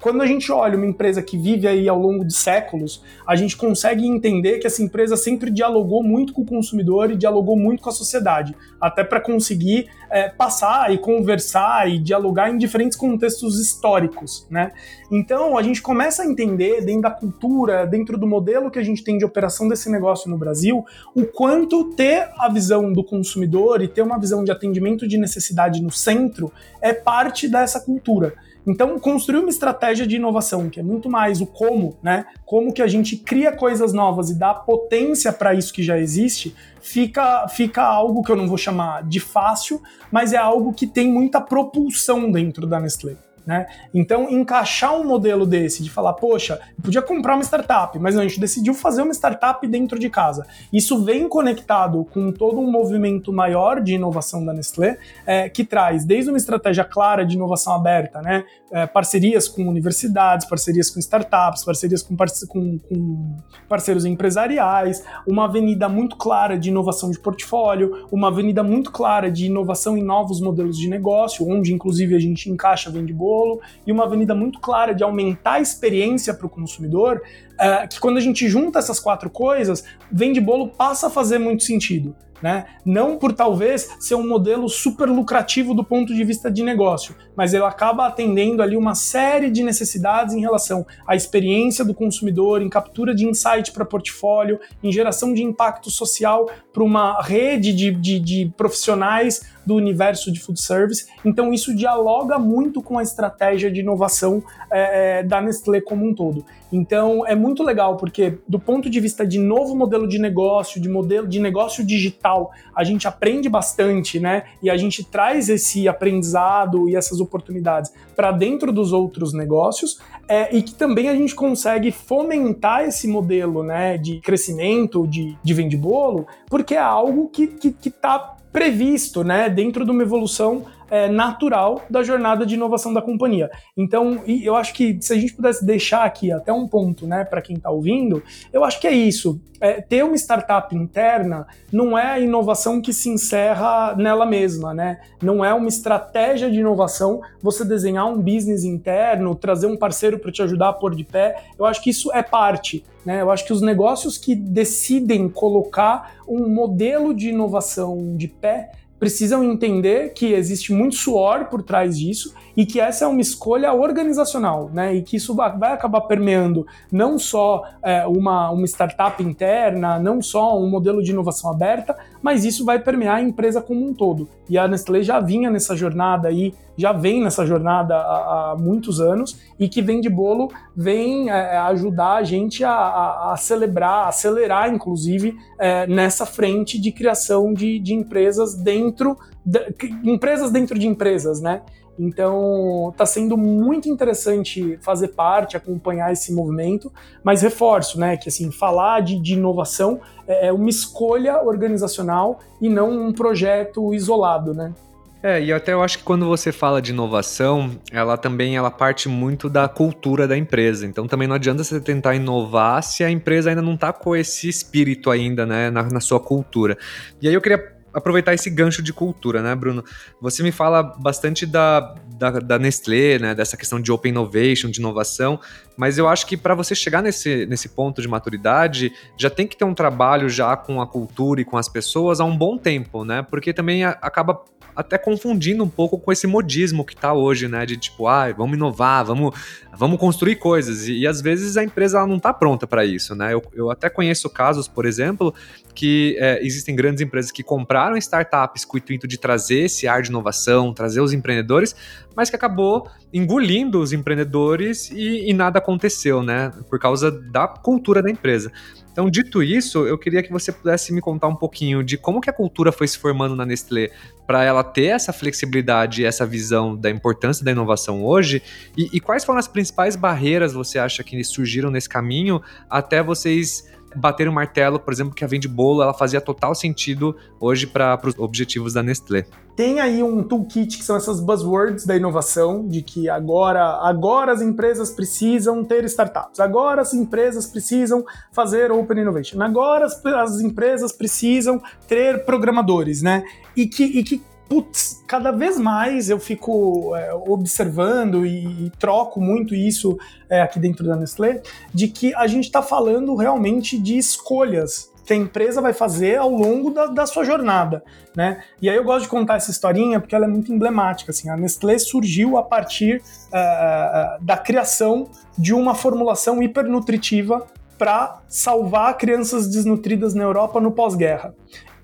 quando a gente olha uma empresa que vive aí ao longo de séculos, a gente consegue entender que essa empresa sempre dialogou muito com o consumidor e dialogou muito com a sociedade, até para conseguir é, passar e conversar e dialogar em diferentes contextos históricos, né? Então, a gente começa a entender dentro da cultura, dentro do modelo que a gente tem de operação desse negócio no Brasil, o quanto ter a visão do consumidor e ter uma visão de atendimento de necessidade no centro é parte dessa cultura. Então, construir uma estratégia de inovação, que é muito mais o como, né? Como que a gente cria coisas novas e dá potência para isso que já existe, fica, fica algo que eu não vou chamar de fácil, mas é algo que tem muita propulsão dentro da Nestlé. Né? Então, encaixar um modelo desse, de falar, poxa, eu podia comprar uma startup, mas não, a gente decidiu fazer uma startup dentro de casa. Isso vem conectado com todo um movimento maior de inovação da Nestlé, é, que traz desde uma estratégia clara de inovação aberta, né? É, parcerias com universidades, parcerias com startups, parcerias com, com, com parceiros empresariais, uma avenida muito clara de inovação de portfólio, uma avenida muito clara de inovação em novos modelos de negócio, onde inclusive a gente encaixa vende bolo e uma avenida muito clara de aumentar a experiência para o consumidor, uh, que quando a gente junta essas quatro coisas, vende bolo passa a fazer muito sentido. Né? Não por talvez ser um modelo super lucrativo do ponto de vista de negócio, mas ele acaba atendendo ali uma série de necessidades em relação à experiência do consumidor, em captura de insight para portfólio, em geração de impacto social para uma rede de, de, de profissionais do universo de food service. Então, isso dialoga muito com a estratégia de inovação é, da Nestlé como um todo. Então é muito legal porque do ponto de vista de novo modelo de negócio, de modelo de negócio digital, a gente aprende bastante, né? E a gente traz esse aprendizado e essas oportunidades para dentro dos outros negócios é, e que também a gente consegue fomentar esse modelo, né? De crescimento, de, de vende bolo, porque é algo que que, que tá previsto, né? Dentro de uma evolução é, natural da jornada de inovação da companhia. Então, eu acho que se a gente pudesse deixar aqui até um ponto, né, para quem está ouvindo, eu acho que é isso. É, ter uma startup interna não é a inovação que se encerra nela mesma, né? Não é uma estratégia de inovação você desenhar um business interno, trazer um parceiro para te ajudar a pôr de pé. Eu acho que isso é parte. Né? Eu acho que os negócios que decidem colocar um modelo de inovação de pé precisam entender que existe muito suor por trás disso e que essa é uma escolha organizacional, né? E que isso vai acabar permeando não só é, uma, uma startup interna, não só um modelo de inovação aberta, mas isso vai permear a empresa como um todo. E a Nestlé já vinha nessa jornada aí, já vem nessa jornada há, há muitos anos e que vem de bolo vem é, ajudar a gente a, a, a celebrar, acelerar, inclusive, é, nessa frente de criação de, de empresas dentro de, empresas dentro de empresas, né? Então, está sendo muito interessante fazer parte, acompanhar esse movimento, mas reforço, né, que assim, falar de, de inovação é, é uma escolha organizacional e não um projeto isolado, né? É, e até eu acho que quando você fala de inovação, ela também ela parte muito da cultura da empresa. Então também não adianta você tentar inovar se a empresa ainda não está com esse espírito ainda, né, na, na sua cultura. E aí eu queria aproveitar esse gancho de cultura, né, Bruno? Você me fala bastante da, da, da Nestlé, né, dessa questão de open innovation, de inovação, mas eu acho que para você chegar nesse, nesse ponto de maturidade, já tem que ter um trabalho já com a cultura e com as pessoas há um bom tempo, né? Porque também acaba até confundindo um pouco com esse modismo que está hoje, né? De tipo, ah, vamos inovar, vamos, vamos construir coisas. E, e às vezes a empresa ela não está pronta para isso, né? Eu, eu até conheço casos, por exemplo, que é, existem grandes empresas que compraram startups com o intuito de trazer esse ar de inovação, trazer os empreendedores, mas que acabou engolindo os empreendedores e, e nada aconteceu, né? Por causa da cultura da empresa. Então, dito isso, eu queria que você pudesse me contar um pouquinho de como que a cultura foi se formando na Nestlé para ela ter essa flexibilidade e essa visão da importância da inovação hoje e, e quais foram as principais barreiras você acha que surgiram nesse caminho até vocês bater o martelo, por exemplo, que a Vende Bolo ela fazia total sentido hoje para os objetivos da Nestlé. Tem aí um toolkit que são essas buzzwords da inovação, de que agora, agora as empresas precisam ter startups, agora as empresas precisam fazer open innovation, agora as, as empresas precisam ter programadores, né? E que, e que putz, cada vez mais eu fico é, observando e, e, troco muito isso é, aqui dentro da Nestlé, de que a gente está falando realmente de escolhas que a empresa vai fazer ao longo da, da, sua jornada, né? E aí eu gosto de contar essa historinha porque ela é muito emblemática, assim, a Nestlé surgiu a partir uh, da criação de uma formulação hipernutritiva para salvar crianças desnutridas na Europa no pós-guerra.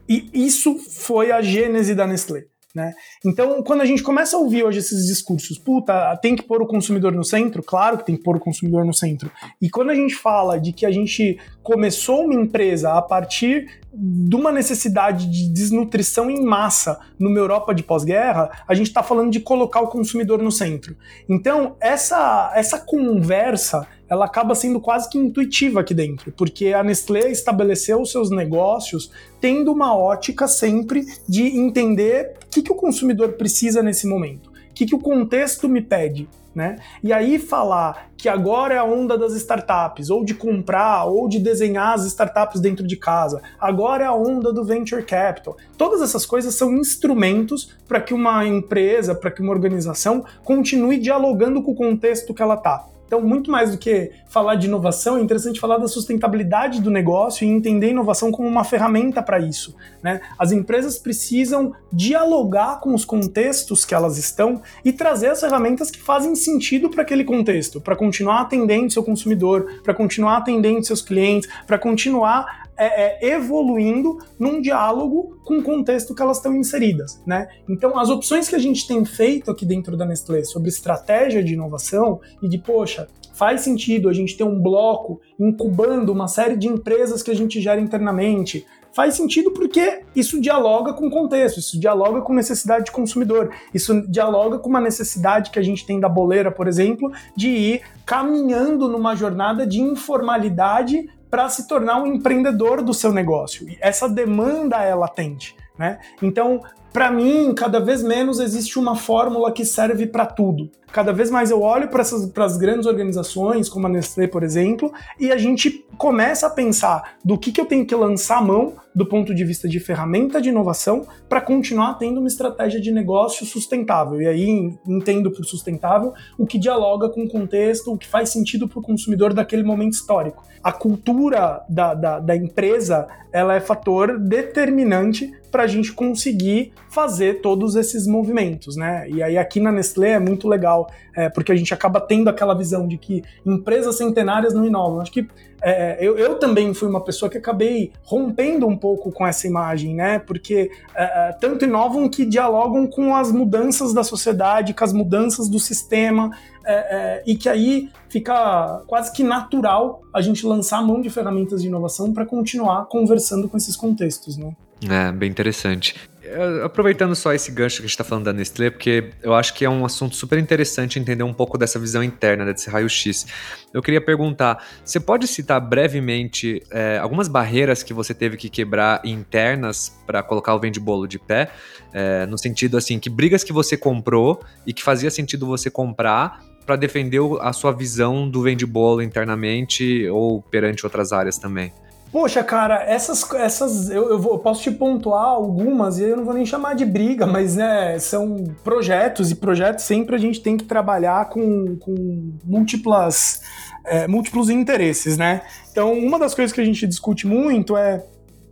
E isso foi a gênese da Nestlé. Né? Então, quando a gente começa a ouvir hoje esses discursos, puta, tem que pôr o consumidor no centro, claro que tem que pôr o consumidor no centro. E quando a gente fala de que a gente começou uma empresa a partir de uma necessidade de desnutrição em massa numa Europa de pós-guerra, a gente está falando de colocar o consumidor no centro. Então, essa, essa conversa ela acaba sendo quase que intuitiva aqui dentro, porque a Nestlé estabeleceu os seus negócios tendo uma ótica sempre de entender que, que o consumidor precisa nesse momento, o que, que o contexto me pede. Né? E aí falar que agora é a onda das startups, ou de comprar, ou de desenhar as startups dentro de casa, agora é a onda do venture capital. Todas essas coisas são instrumentos para que uma empresa, para que uma organização continue dialogando com o contexto que ela está. Então, muito mais do que falar de inovação, é interessante falar da sustentabilidade do negócio e entender a inovação como uma ferramenta para isso. Né? As empresas precisam dialogar com os contextos que elas estão e trazer as ferramentas que fazem sentido para aquele contexto, para continuar atendendo seu consumidor, para continuar atendendo seus clientes, para continuar é, é, evoluindo num diálogo com o contexto que elas estão inseridas, né? Então, as opções que a gente tem feito aqui dentro da Nestlé sobre estratégia de inovação e de, poxa, faz sentido a gente ter um bloco incubando uma série de empresas que a gente gera internamente. Faz sentido porque isso dialoga com o contexto, isso dialoga com necessidade de consumidor, isso dialoga com uma necessidade que a gente tem da boleira, por exemplo, de ir caminhando numa jornada de informalidade para se tornar um empreendedor do seu negócio. E essa demanda é latente. Né? Então, para mim, cada vez menos existe uma fórmula que serve para tudo. Cada vez mais eu olho para as grandes organizações, como a Nestlé, por exemplo, e a gente começa a pensar do que, que eu tenho que lançar a mão do ponto de vista de ferramenta de inovação para continuar tendo uma estratégia de negócio sustentável. E aí entendo por sustentável o que dialoga com o contexto, o que faz sentido para o consumidor daquele momento histórico. A cultura da, da, da empresa ela é fator determinante para a gente conseguir fazer todos esses movimentos, né? E aí aqui na Nestlé é muito legal, é, porque a gente acaba tendo aquela visão de que empresas centenárias não inovam. Acho que é, eu, eu, também fui uma pessoa que acabei rompendo um pouco com essa imagem, né? Porque é, é, tanto inovam que dialogam com as mudanças da sociedade, com as mudanças do sistema, é, é, e que aí fica quase que natural a gente lançar mão de ferramentas de inovação para continuar conversando com esses contextos, né? É, bem interessante. Aproveitando só esse gancho que a gente está falando da Nestlé, porque eu acho que é um assunto super interessante entender um pouco dessa visão interna, desse raio-x. Eu queria perguntar: você pode citar brevemente é, algumas barreiras que você teve que quebrar internas para colocar o vende bolo de pé? É, no sentido assim, que brigas que você comprou e que fazia sentido você comprar para defender a sua visão do vende bolo internamente ou perante outras áreas também? Poxa, cara, essas, essas eu, eu, vou, eu, posso te pontuar algumas e eu não vou nem chamar de briga, mas né, são projetos e projetos sempre a gente tem que trabalhar com, com múltiplas, é, múltiplos interesses, né? Então, uma das coisas que a gente discute muito é,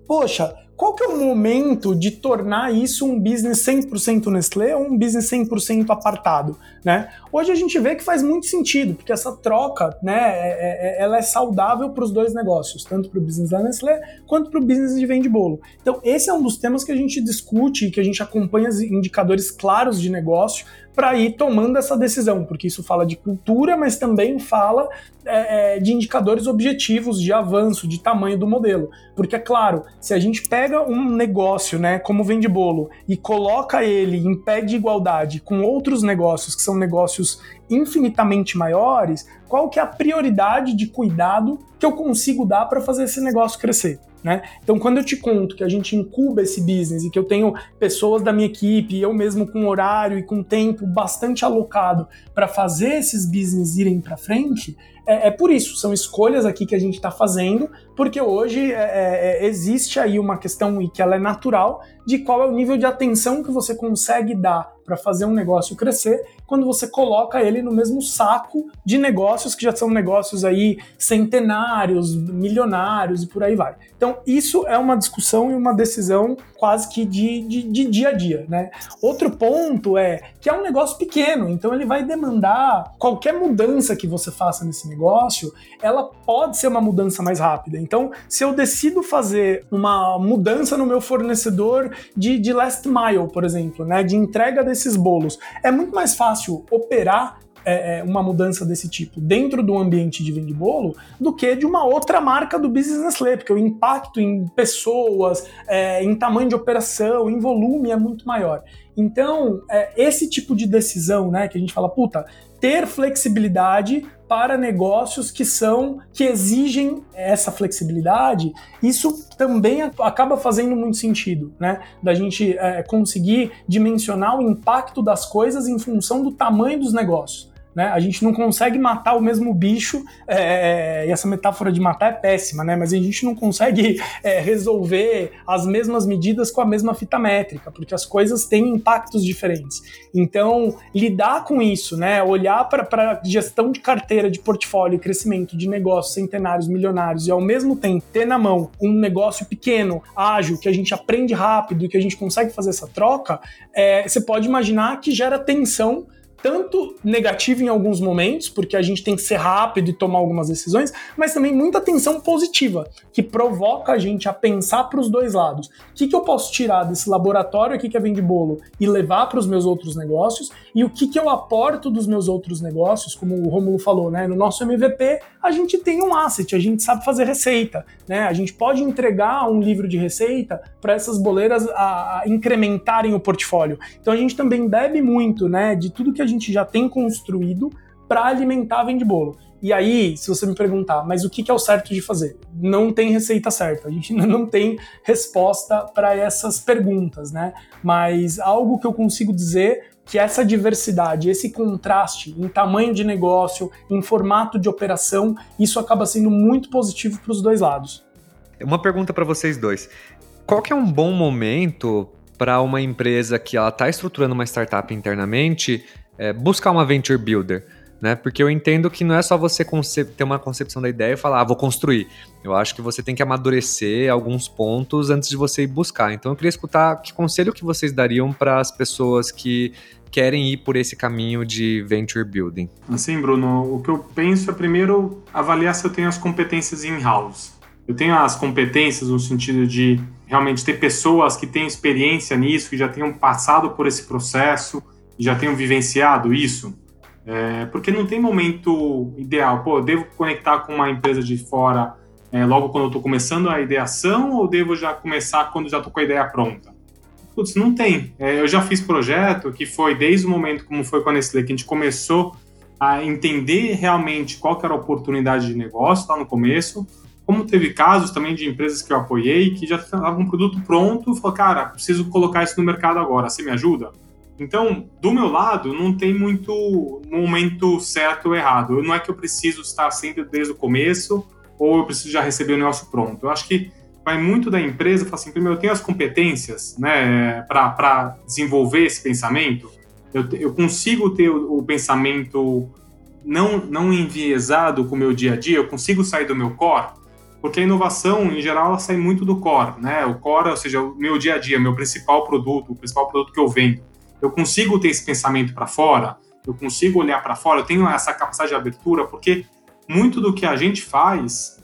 poxa, qual que é o momento de tornar isso um business 100% Nestlé ou um business 100% apartado, né? Hoje a gente vê que faz muito sentido, porque essa troca, né, é, é, é ela é saudável para os dois negócios, tanto para o business da Nestlé quanto para o business de vende bolo. Então esse é um dos temas que a gente discute, que a gente acompanha indicadores claros de negócio para ir tomando essa decisão, porque isso fala de cultura, mas também fala é, é, de indicadores objetivos de avanço, de tamanho do modelo. Porque, é claro, se a gente pega um negócio, né, como vende bolo, e coloca ele em pé de igualdade com outros negócios que são negócios infinitamente maiores, qual que é a prioridade de cuidado que eu consigo dar para fazer esse negócio crescer? Né? Então, quando eu te conto que a gente incuba esse business e que eu tenho pessoas da minha equipe, eu mesmo com horário e com tempo bastante alocado para fazer esses business irem para frente, é, é, por isso, são escolhas aqui que a gente está fazendo, porque hoje é, é, é, existe aí uma questão e que ela é natural de qual é o nível de atenção que você consegue dar para fazer um negócio crescer quando você coloca ele no mesmo saco de negócios que já são negócios aí centenários, milionários e por aí vai. Então, isso é uma discussão e uma decisão quase que de, de, de dia a dia, né? Outro ponto é que é um negócio pequeno, então ele vai demandar qualquer mudança que você faça nesse negócio, ela pode ser uma mudança mais rápida. Então, se eu decido fazer uma mudança no meu fornecedor de, de last mile, por exemplo, né, de entrega desses bolos, é muito mais fácil operar é, é, uma mudança desse tipo dentro do ambiente de vende bolo do que de uma outra marca do Business Nestlé, porque o impacto em pessoas, é, em tamanho de operação, em volume é muito maior. Então, é, esse tipo de decisão, né, que a gente fala, puta, ter flexibilidade para negócios que são que exigem essa flexibilidade, isso também acaba fazendo muito sentido, né? Da gente é, conseguir dimensionar o impacto das coisas em função do tamanho dos negócios. Né? A gente não consegue matar o mesmo bicho, é, é, e essa metáfora de matar é péssima, né? mas a gente não consegue é, resolver as mesmas medidas com a mesma fita métrica, porque as coisas têm impactos diferentes. Então, lidar com isso, né? olhar para gestão de carteira, de portfólio, crescimento de negócios centenários, milionários, e ao mesmo tempo ter na mão um negócio pequeno, ágil, que a gente aprende rápido e que a gente consegue fazer essa troca, é, você pode imaginar que gera tensão tanto negativo em alguns momentos, porque a gente tem que ser rápido e tomar algumas decisões, mas também muita tensão positiva, que provoca a gente a pensar para os dois lados. O que, que eu posso tirar desse laboratório aqui que é vende bolo e levar para os meus outros negócios, e o que, que eu aporto dos meus outros negócios, como o Romulo falou, né? No nosso MVP, a gente tem um asset, a gente sabe fazer receita, né? A gente pode entregar um livro de receita para essas boleiras a, a incrementarem o portfólio. Então a gente também bebe muito, né, de tudo que a gente já tem construído para alimentar a vende bolo. E aí, se você me perguntar, mas o que é o certo de fazer? Não tem receita certa. A gente não tem resposta para essas perguntas, né? Mas algo que eu consigo dizer que essa diversidade, esse contraste em tamanho de negócio, em formato de operação, isso acaba sendo muito positivo para os dois lados. Uma pergunta para vocês dois. Qual que é um bom momento para uma empresa que ela está estruturando uma startup internamente é, buscar uma venture builder? Né? Porque eu entendo que não é só você ter uma concepção da ideia e falar, ah, vou construir. Eu acho que você tem que amadurecer alguns pontos antes de você ir buscar. Então eu queria escutar que conselho que vocês dariam para as pessoas que querem ir por esse caminho de venture building. Assim, Bruno, o que eu penso é primeiro avaliar se eu tenho as competências in-house. Eu tenho as competências no sentido de realmente ter pessoas que têm experiência nisso, que já tenham passado por esse processo, já tenham vivenciado isso. É, porque não tem momento ideal. Pô, devo conectar com uma empresa de fora é, logo quando eu estou começando a ideação ou devo já começar quando já estou com a ideia pronta? Putz, não tem. É, eu já fiz projeto que foi desde o momento como foi com a Nestlé, que a gente começou a entender realmente qual era a oportunidade de negócio lá no começo, como teve casos também de empresas que eu apoiei que já estavam um produto pronto falou, cara, preciso colocar isso no mercado agora, você me ajuda? Então, do meu lado, não tem muito momento certo ou errado. Não é que eu preciso estar sempre desde o começo ou eu preciso já receber o negócio pronto. Eu acho que vai muito da empresa falar assim, primeiro, eu tenho as competências né, para desenvolver esse pensamento, eu, eu consigo ter o, o pensamento não, não enviesado com o meu dia a dia, eu consigo sair do meu core, porque a inovação, em geral, ela sai muito do core, né? O core, ou seja, o meu dia a dia, meu principal produto, o principal produto que eu vendo. Eu consigo ter esse pensamento para fora, eu consigo olhar para fora, eu tenho essa capacidade de abertura, porque muito do que a gente faz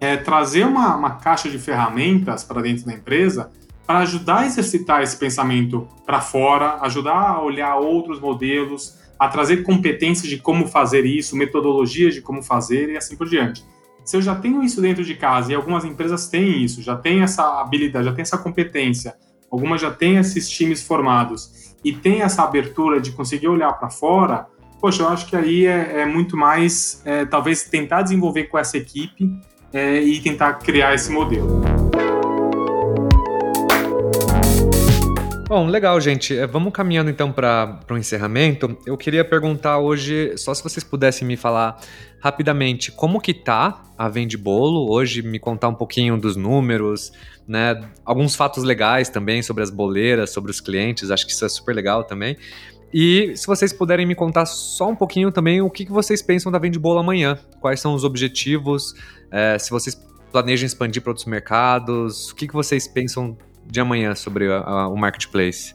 é trazer uma, uma caixa de ferramentas para dentro da empresa para ajudar a exercitar esse pensamento para fora, ajudar a olhar outros modelos, a trazer competências de como fazer isso, metodologias de como fazer e assim por diante. Se eu já tenho isso dentro de casa, e algumas empresas têm isso, já têm essa habilidade, já têm essa competência, algumas já têm esses times formados, e tem essa abertura de conseguir olhar para fora, poxa, eu acho que aí é, é muito mais, é, talvez, tentar desenvolver com essa equipe é, e tentar criar esse modelo. Bom, legal, gente. É, vamos caminhando então para o encerramento. Eu queria perguntar hoje, só se vocês pudessem me falar rapidamente como que tá a Vende Bolo, hoje me contar um pouquinho dos números, né? Alguns fatos legais também sobre as boleiras, sobre os clientes, acho que isso é super legal também. E se vocês puderem me contar só um pouquinho também o que, que vocês pensam da Vende Bolo amanhã, quais são os objetivos, é, se vocês planejam expandir para outros mercados, o que, que vocês pensam de amanhã sobre a, a, o marketplace?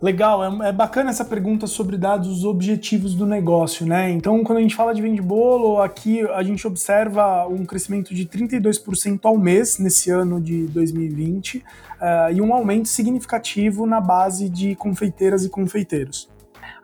Legal, é, é, bacana essa pergunta sobre dados os objetivos do negócio, né? Então, quando a gente fala de vende bolo, aqui a gente observa um crescimento de 32% ao mês nesse ano de 2020 uh, eh, e um aumento significativo na base de confeiteiras e confeiteiros.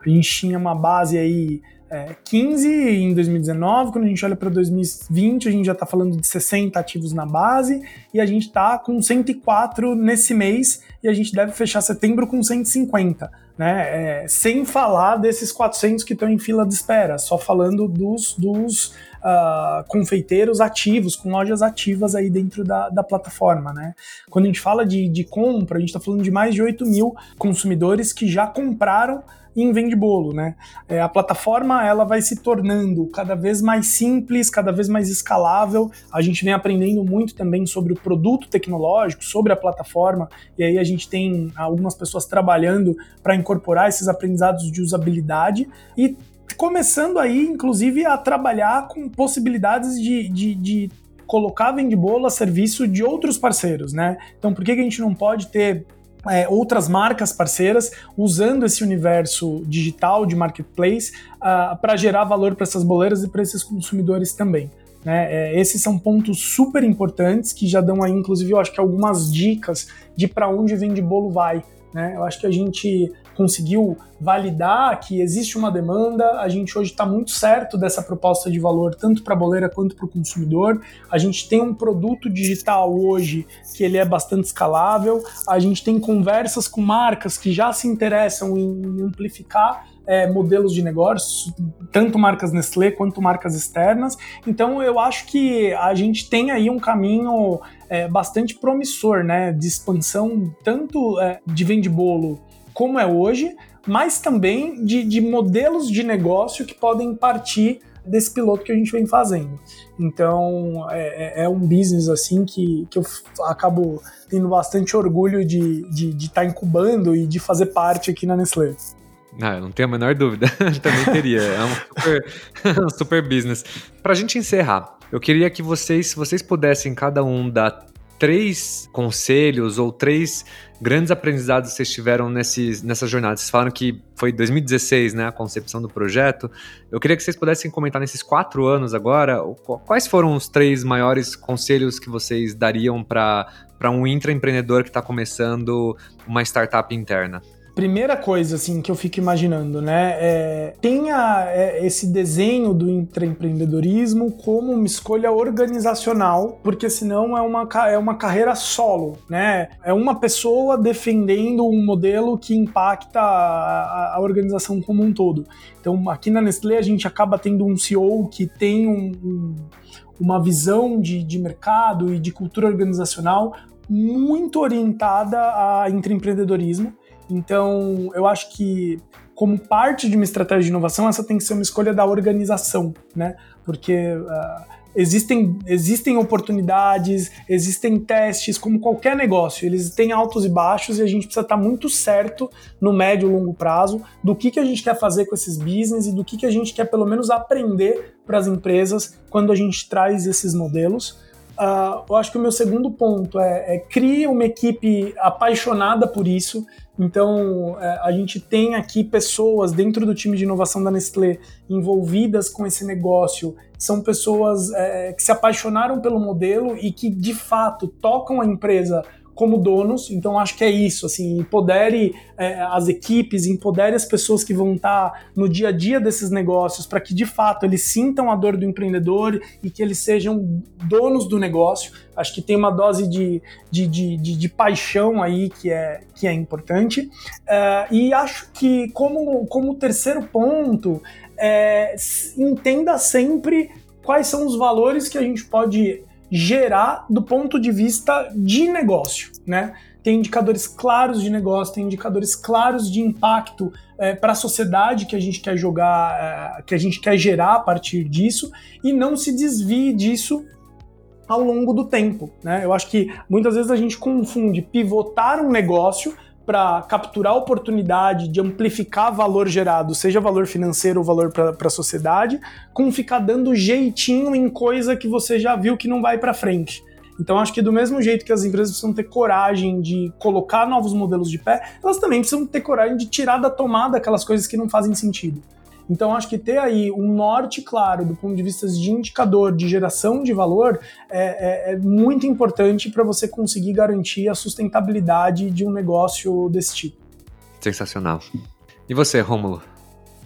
A gente tinha uma base aí é, 15 em 2019, quando a gente olha para 2020, a gente já está falando de 60 ativos na base e a gente está com 104 nesse mês e a gente deve fechar setembro com 150, né? É, sem falar desses 400 que estão em fila de espera, só falando dos, dos uh, confeiteiros ativos, com lojas ativas aí dentro da, da plataforma, né? Quando a gente fala de, de compra, a gente está falando de mais de 8 mil consumidores que já compraram em Vende Bolo, né? É, a plataforma ela vai se tornando cada vez mais simples, cada vez mais escalável. A gente vem aprendendo muito também sobre o produto tecnológico, sobre a plataforma, e aí a gente tem algumas pessoas trabalhando para incorporar esses aprendizados de usabilidade e começando aí, inclusive, a trabalhar com possibilidades de, de, de colocar Vendebolo a serviço de outros parceiros, né? Então, por que, que a gente não pode ter é, outras marcas parceiras usando esse universo digital de marketplace uh, para gerar valor para essas boleiras e para esses consumidores também. Né? É, esses são pontos super importantes que já dão aí, inclusive, eu acho que algumas dicas de para onde vende bolo vai. Né? Eu acho que a gente conseguiu validar que existe uma demanda, a gente hoje está muito certo dessa proposta de valor, tanto para a boleira quanto para o consumidor. A gente tem um produto digital hoje que ele é bastante escalável, a gente tem conversas com marcas que já se interessam em amplificar é, modelos de negócio, tanto marcas Nestlé quanto marcas externas. Então eu acho que a gente tem aí um caminho é, bastante promissor, né, de expansão tanto é, de vende bolo como é hoje, mas também de, de modelos de negócio que podem partir desse piloto que a gente vem fazendo. Então é, é, é um business assim que, que eu acabo tendo bastante orgulho de estar de, de tá incubando e de fazer parte aqui na Nestlé. Ah, não tenho a menor dúvida. Também teria. É um super, um super business. Para a gente encerrar, eu queria que vocês, se vocês pudessem cada um dar três conselhos ou três grandes aprendizados que vocês tiveram nesses, nessa jornada. Vocês falaram que foi 2016, né, a concepção do projeto. Eu queria que vocês pudessem comentar nesses quatro anos agora, quais foram os três maiores conselhos que vocês dariam para um intraempreendedor que está começando uma startup interna? Primeira coisa assim que eu fico imaginando, né, é, tenha é, esse desenho do intraempreendedorismo como uma escolha organizacional, porque senão é uma, é uma carreira solo, né? É uma pessoa defendendo um modelo que impacta a, a organização como um todo. Então, aqui na Nestlé a gente acaba tendo um CEO que tem um, um, uma visão de, de mercado e de cultura organizacional muito orientada a intraempreendedorismo então, eu acho que como parte de uma estratégia de inovação, essa tem que ser uma escolha da organização, né? Porque uh, existem, existem oportunidades, existem testes, como qualquer negócio, eles têm altos e baixos e a gente precisa estar muito certo no médio e longo prazo do que, que a gente quer fazer com esses business e do que, que a gente quer pelo menos aprender para as empresas quando a gente traz esses modelos. Uh, eu acho que o meu segundo ponto é, é crie uma equipe apaixonada por isso. Então, uh, a gente tem aqui pessoas dentro do time de inovação da Nestlé envolvidas com esse negócio. São pessoas uh, que se apaixonaram pelo modelo e que, de fato, tocam a empresa como donos. Então acho que é isso, assim, empodere é, as equipes, empodere as pessoas que vão estar tá no dia a dia desses negócios para que de fato eles sintam a dor do empreendedor e que eles sejam donos do negócio. Acho que tem uma dose de, de, de, de, de paixão aí que é, que é importante. É, e acho que como, como terceiro ponto, é, entenda sempre quais são os valores que a gente pode gerar do ponto de vista de negócio, né? Tem indicadores claros de negócio, tem indicadores claros de impacto é, para a sociedade que a gente quer jogar, é, que a gente quer gerar a partir disso, e não se desvie disso ao longo do tempo. Né? Eu acho que muitas vezes a gente confunde pivotar um negócio para capturar oportunidade de amplificar valor gerado, seja valor financeiro ou valor para a sociedade, com ficar dando jeitinho em coisa que você já viu que não vai para frente. Então, acho que do mesmo jeito que as empresas precisam ter coragem de colocar novos modelos de pé, elas também precisam ter coragem de tirar da tomada aquelas coisas que não fazem sentido. Então, acho que ter aí um norte claro do ponto de vista de indicador de geração de valor é, é, é muito importante para você conseguir garantir a sustentabilidade de um negócio desse tipo. Sensacional. E você, Rômulo?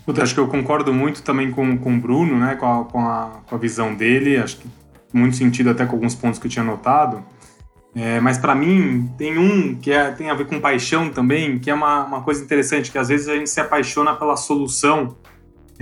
Puta, acho que eu concordo muito também com, com o Bruno, né, com a, com, a, com a visão dele, acho que muito sentido até com alguns pontos que eu tinha notado. É, mas para mim tem um que é, tem a ver com paixão também, que é uma, uma coisa interessante, que às vezes a gente se apaixona pela solução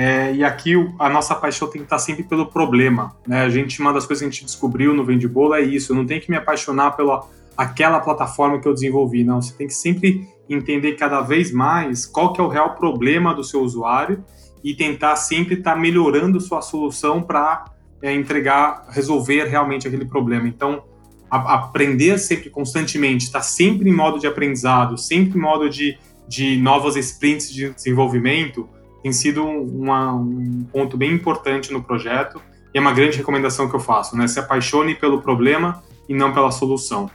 é, e aqui a nossa paixão tem que estar sempre pelo problema. Né? A gente, uma das coisas que a gente descobriu no Vende Bolo é isso. Eu não tenho que me apaixonar pela aquela plataforma que eu desenvolvi. Não, você tem que sempre entender cada vez mais qual que é o real problema do seu usuário e tentar sempre estar melhorando sua solução para é, entregar, resolver realmente aquele problema. Então, a, aprender sempre constantemente, estar sempre em modo de aprendizado, sempre em modo de, de novas sprints de desenvolvimento tem sido uma, um ponto bem importante no projeto e é uma grande recomendação que eu faço, né? Se apaixone pelo problema e não pela solução.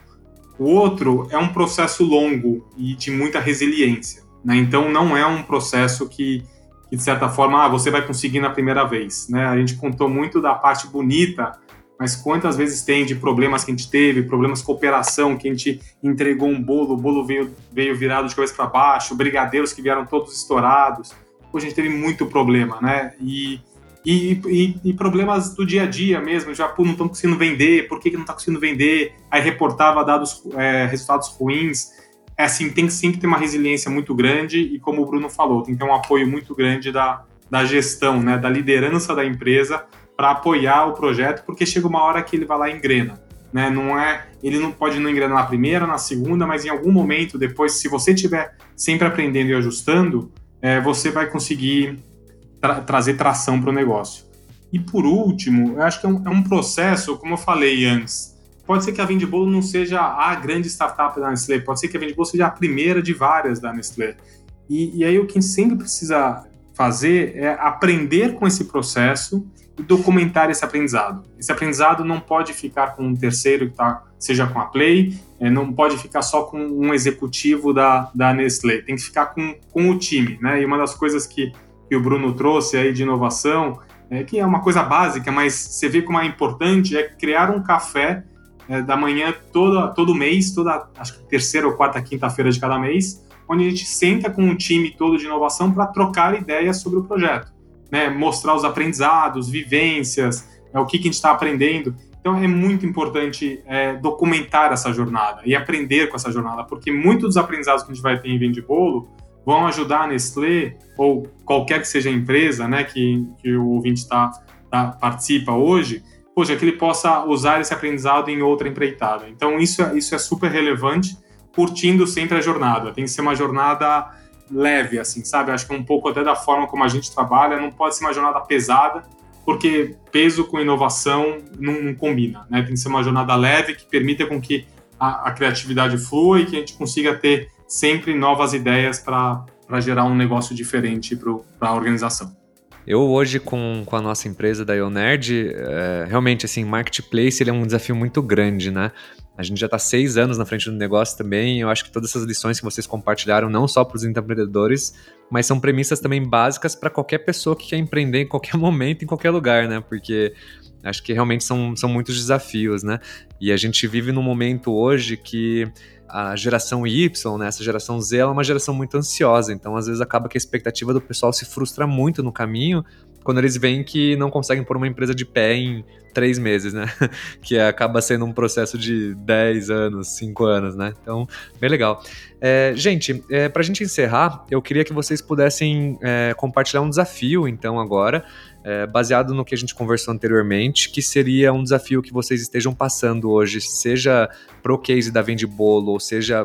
O outro é um processo longo e de muita resiliência. Né? Então, não é um processo que, que, de certa forma, ah, você vai conseguir na primeira vez. Né? A gente contou muito da parte bonita, mas quantas vezes tem de problemas que a gente teve, problemas de cooperação, que a gente entregou um bolo, o bolo veio, veio virado de cabeça para baixo, brigadeiros que vieram todos estourados. A gente teve muito problema, né? E e, e, e, problemas do dia a dia mesmo, já pô, não estão conseguindo vender, por que, que não está conseguindo vender? Aí reportava dados, é, resultados ruins. É assim, tem que sempre ter uma resiliência muito grande e como o Bruno falou, tem que ter um apoio muito grande da, da gestão, né, da liderança da empresa para apoiar o projeto, porque chega uma hora que ele vai lá e engrena. Né? Não é, ele não pode não engrenar na primeira, na segunda, mas em algum momento depois, se você estiver sempre aprendendo e ajustando, é, você vai conseguir tra trazer tração para o negócio. E por último, eu acho que é um, é um, processo, como eu falei antes, pode ser que a Vendibolo não seja a grande startup da Nestlé, pode ser que a Vendibolo seja a primeira de várias da Nestlé. E, e aí o que sempre precisa fazer é aprender com esse processo documentar esse aprendizado. Esse aprendizado não pode ficar com um terceiro que tá, seja com a Play, é, não pode ficar só com um executivo da, da Nestlé, tem que ficar com, com o time, né? E uma das coisas que que o Bruno trouxe aí de inovação, é, que é uma coisa básica, mas você vê como é importante, é criar um café é, da manhã toda, todo mês, toda, acho que terceira ou quarta quinta-feira de cada mês, onde a gente senta com o time todo de inovação para trocar ideias sobre o projeto, né? mostrar os aprendizados, vivências, é, o que, que a gente está aprendendo. Então é muito importante é, documentar essa jornada e aprender com essa jornada, porque muitos dos aprendizados que a gente vai ter em Vende Bolo vão ajudar a Nestlé ou qualquer que seja a empresa né, que, que o ouvinte tá, tá, participa hoje, poxa, que ele possa usar esse aprendizado em outra empreitada. Então, isso, é, isso é super relevante, curtindo sempre a jornada. Tem que ser uma jornada leve, assim, sabe? Acho que é um pouco até da forma como a gente trabalha, não pode ser uma jornada pesada, porque peso com inovação não, não combina, né? Tem que ser uma jornada leve que permita com que a, a criatividade flua e que a gente consiga ter sempre novas ideias para gerar um negócio diferente para a organização. Eu hoje com, com a nossa empresa da Ionerd, é, realmente assim, marketplace ele é um desafio muito grande, né? A gente já está seis anos na frente do negócio também. Eu acho que todas essas lições que vocês compartilharam, não só para os empreendedores, mas são premissas também básicas para qualquer pessoa que quer empreender em qualquer momento, em qualquer lugar, né? Porque acho que realmente são, são muitos desafios, né? E a gente vive num momento hoje que a geração Y, né, essa geração Z, ela é uma geração muito ansiosa, então às vezes acaba que a expectativa do pessoal se frustra muito no caminho quando eles veem que não conseguem pôr uma empresa de pé em três meses, né? que acaba sendo um processo de 10 anos, 5 anos, né? Então, bem legal. É, gente, é, para a gente encerrar, eu queria que vocês pudessem é, compartilhar um desafio, então, agora, é, baseado no que a gente conversou anteriormente, que seria um desafio que vocês estejam passando hoje, seja pro case da Vende Bolo, ou seja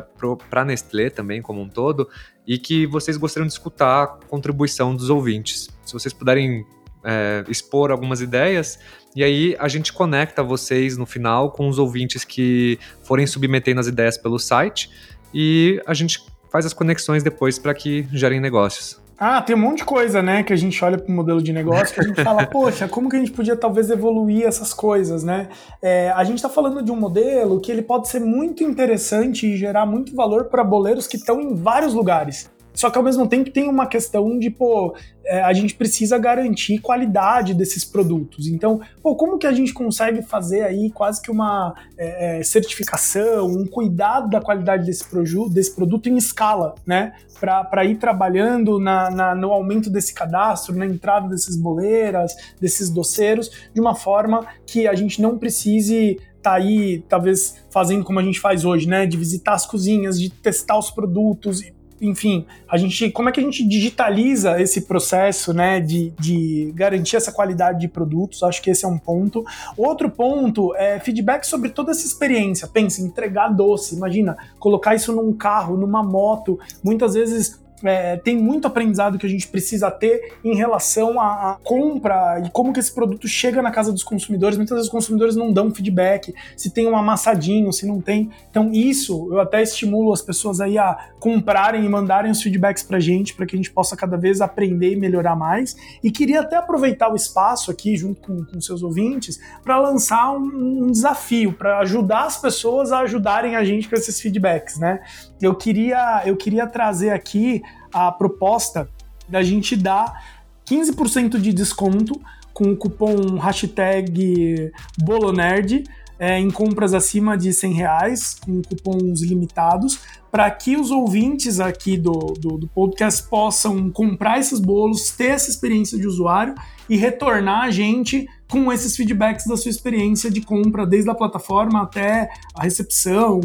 para a Nestlé também como um todo, e que vocês gostariam de escutar a contribuição dos ouvintes. Se vocês puderem é, expor algumas ideias, e aí a gente conecta vocês no final com os ouvintes que forem submetendo as ideias pelo site, e a gente faz as conexões depois para que gerem negócios. Ah, tem um monte de coisa, né, que a gente olha para o modelo de negócio que a gente fala, poxa, como que a gente podia talvez evoluir essas coisas, né? É, a gente está falando de um modelo que ele pode ser muito interessante e gerar muito valor para boleiros que estão em vários lugares. Só que ao mesmo tempo tem uma questão de, pô, é, a gente precisa garantir qualidade desses produtos. Então, pô, como que a gente consegue fazer aí quase que uma é, é certificação, um cuidado da qualidade desse, desse produto em escala, né? Para ir trabalhando na, na, no aumento desse cadastro, na entrada desses boleiras, desses doceiros, de uma forma que a gente não precise tá aí, talvez, fazendo como a gente faz hoje, né? De visitar as cozinhas, de testar os produtos, enfim, a gente, como é que a gente digitaliza esse processo, né, de, de garantir essa qualidade de produtos? Acho que esse é um ponto. Outro ponto é feedback sobre toda essa experiência. Pensa, entregar doce, imagina, colocar isso num carro, numa moto, muitas vezes é, tem muito aprendizado que a gente precisa ter em relação à, à, compra e como que esse produto chega na casa dos consumidores. Muitas vezes os consumidores não dão feedback, se tem um amassadinho, se não tem. Então isso eu até estimulo as pessoas aí a comprarem e mandarem os feedbacks pra gente, para que a gente possa cada vez aprender e melhorar mais. E queria até aproveitar o espaço aqui, junto com, com seus ouvintes, para lançar um, um desafio, para ajudar as pessoas a ajudarem a gente com esses feedbacks, né? Eu queria, eu queria trazer aqui a proposta da gente dar 15% de desconto com o cupom hashtag Bolonerd é, em compras acima de 100 reais, com cupons limitados, para que os ouvintes aqui do, do, do, podcast possam comprar esses bolos, ter essa experiência de usuário e retornar a gente com esses feedbacks da sua experiência de compra, desde a plataforma até a recepção,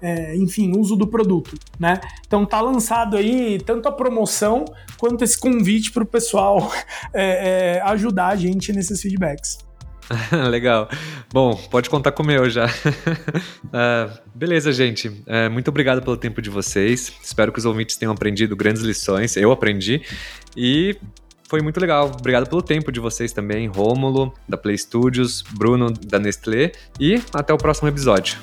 é, enfim, uso do produto, né? Então tá lançado aí tanto a promoção quanto esse convite para o pessoal é, é, ajudar a gente nesses feedbacks. Legal. Bom, pode contar com o meu já. uh, beleza, gente. Uh, muito obrigado pelo tempo de vocês. Espero que os ouvintes tenham aprendido grandes lições. Eu aprendi. E foi muito legal. Obrigado pelo tempo de vocês também, Rômulo, da Play Studios, Bruno, da Nestlé. E até o próximo episódio.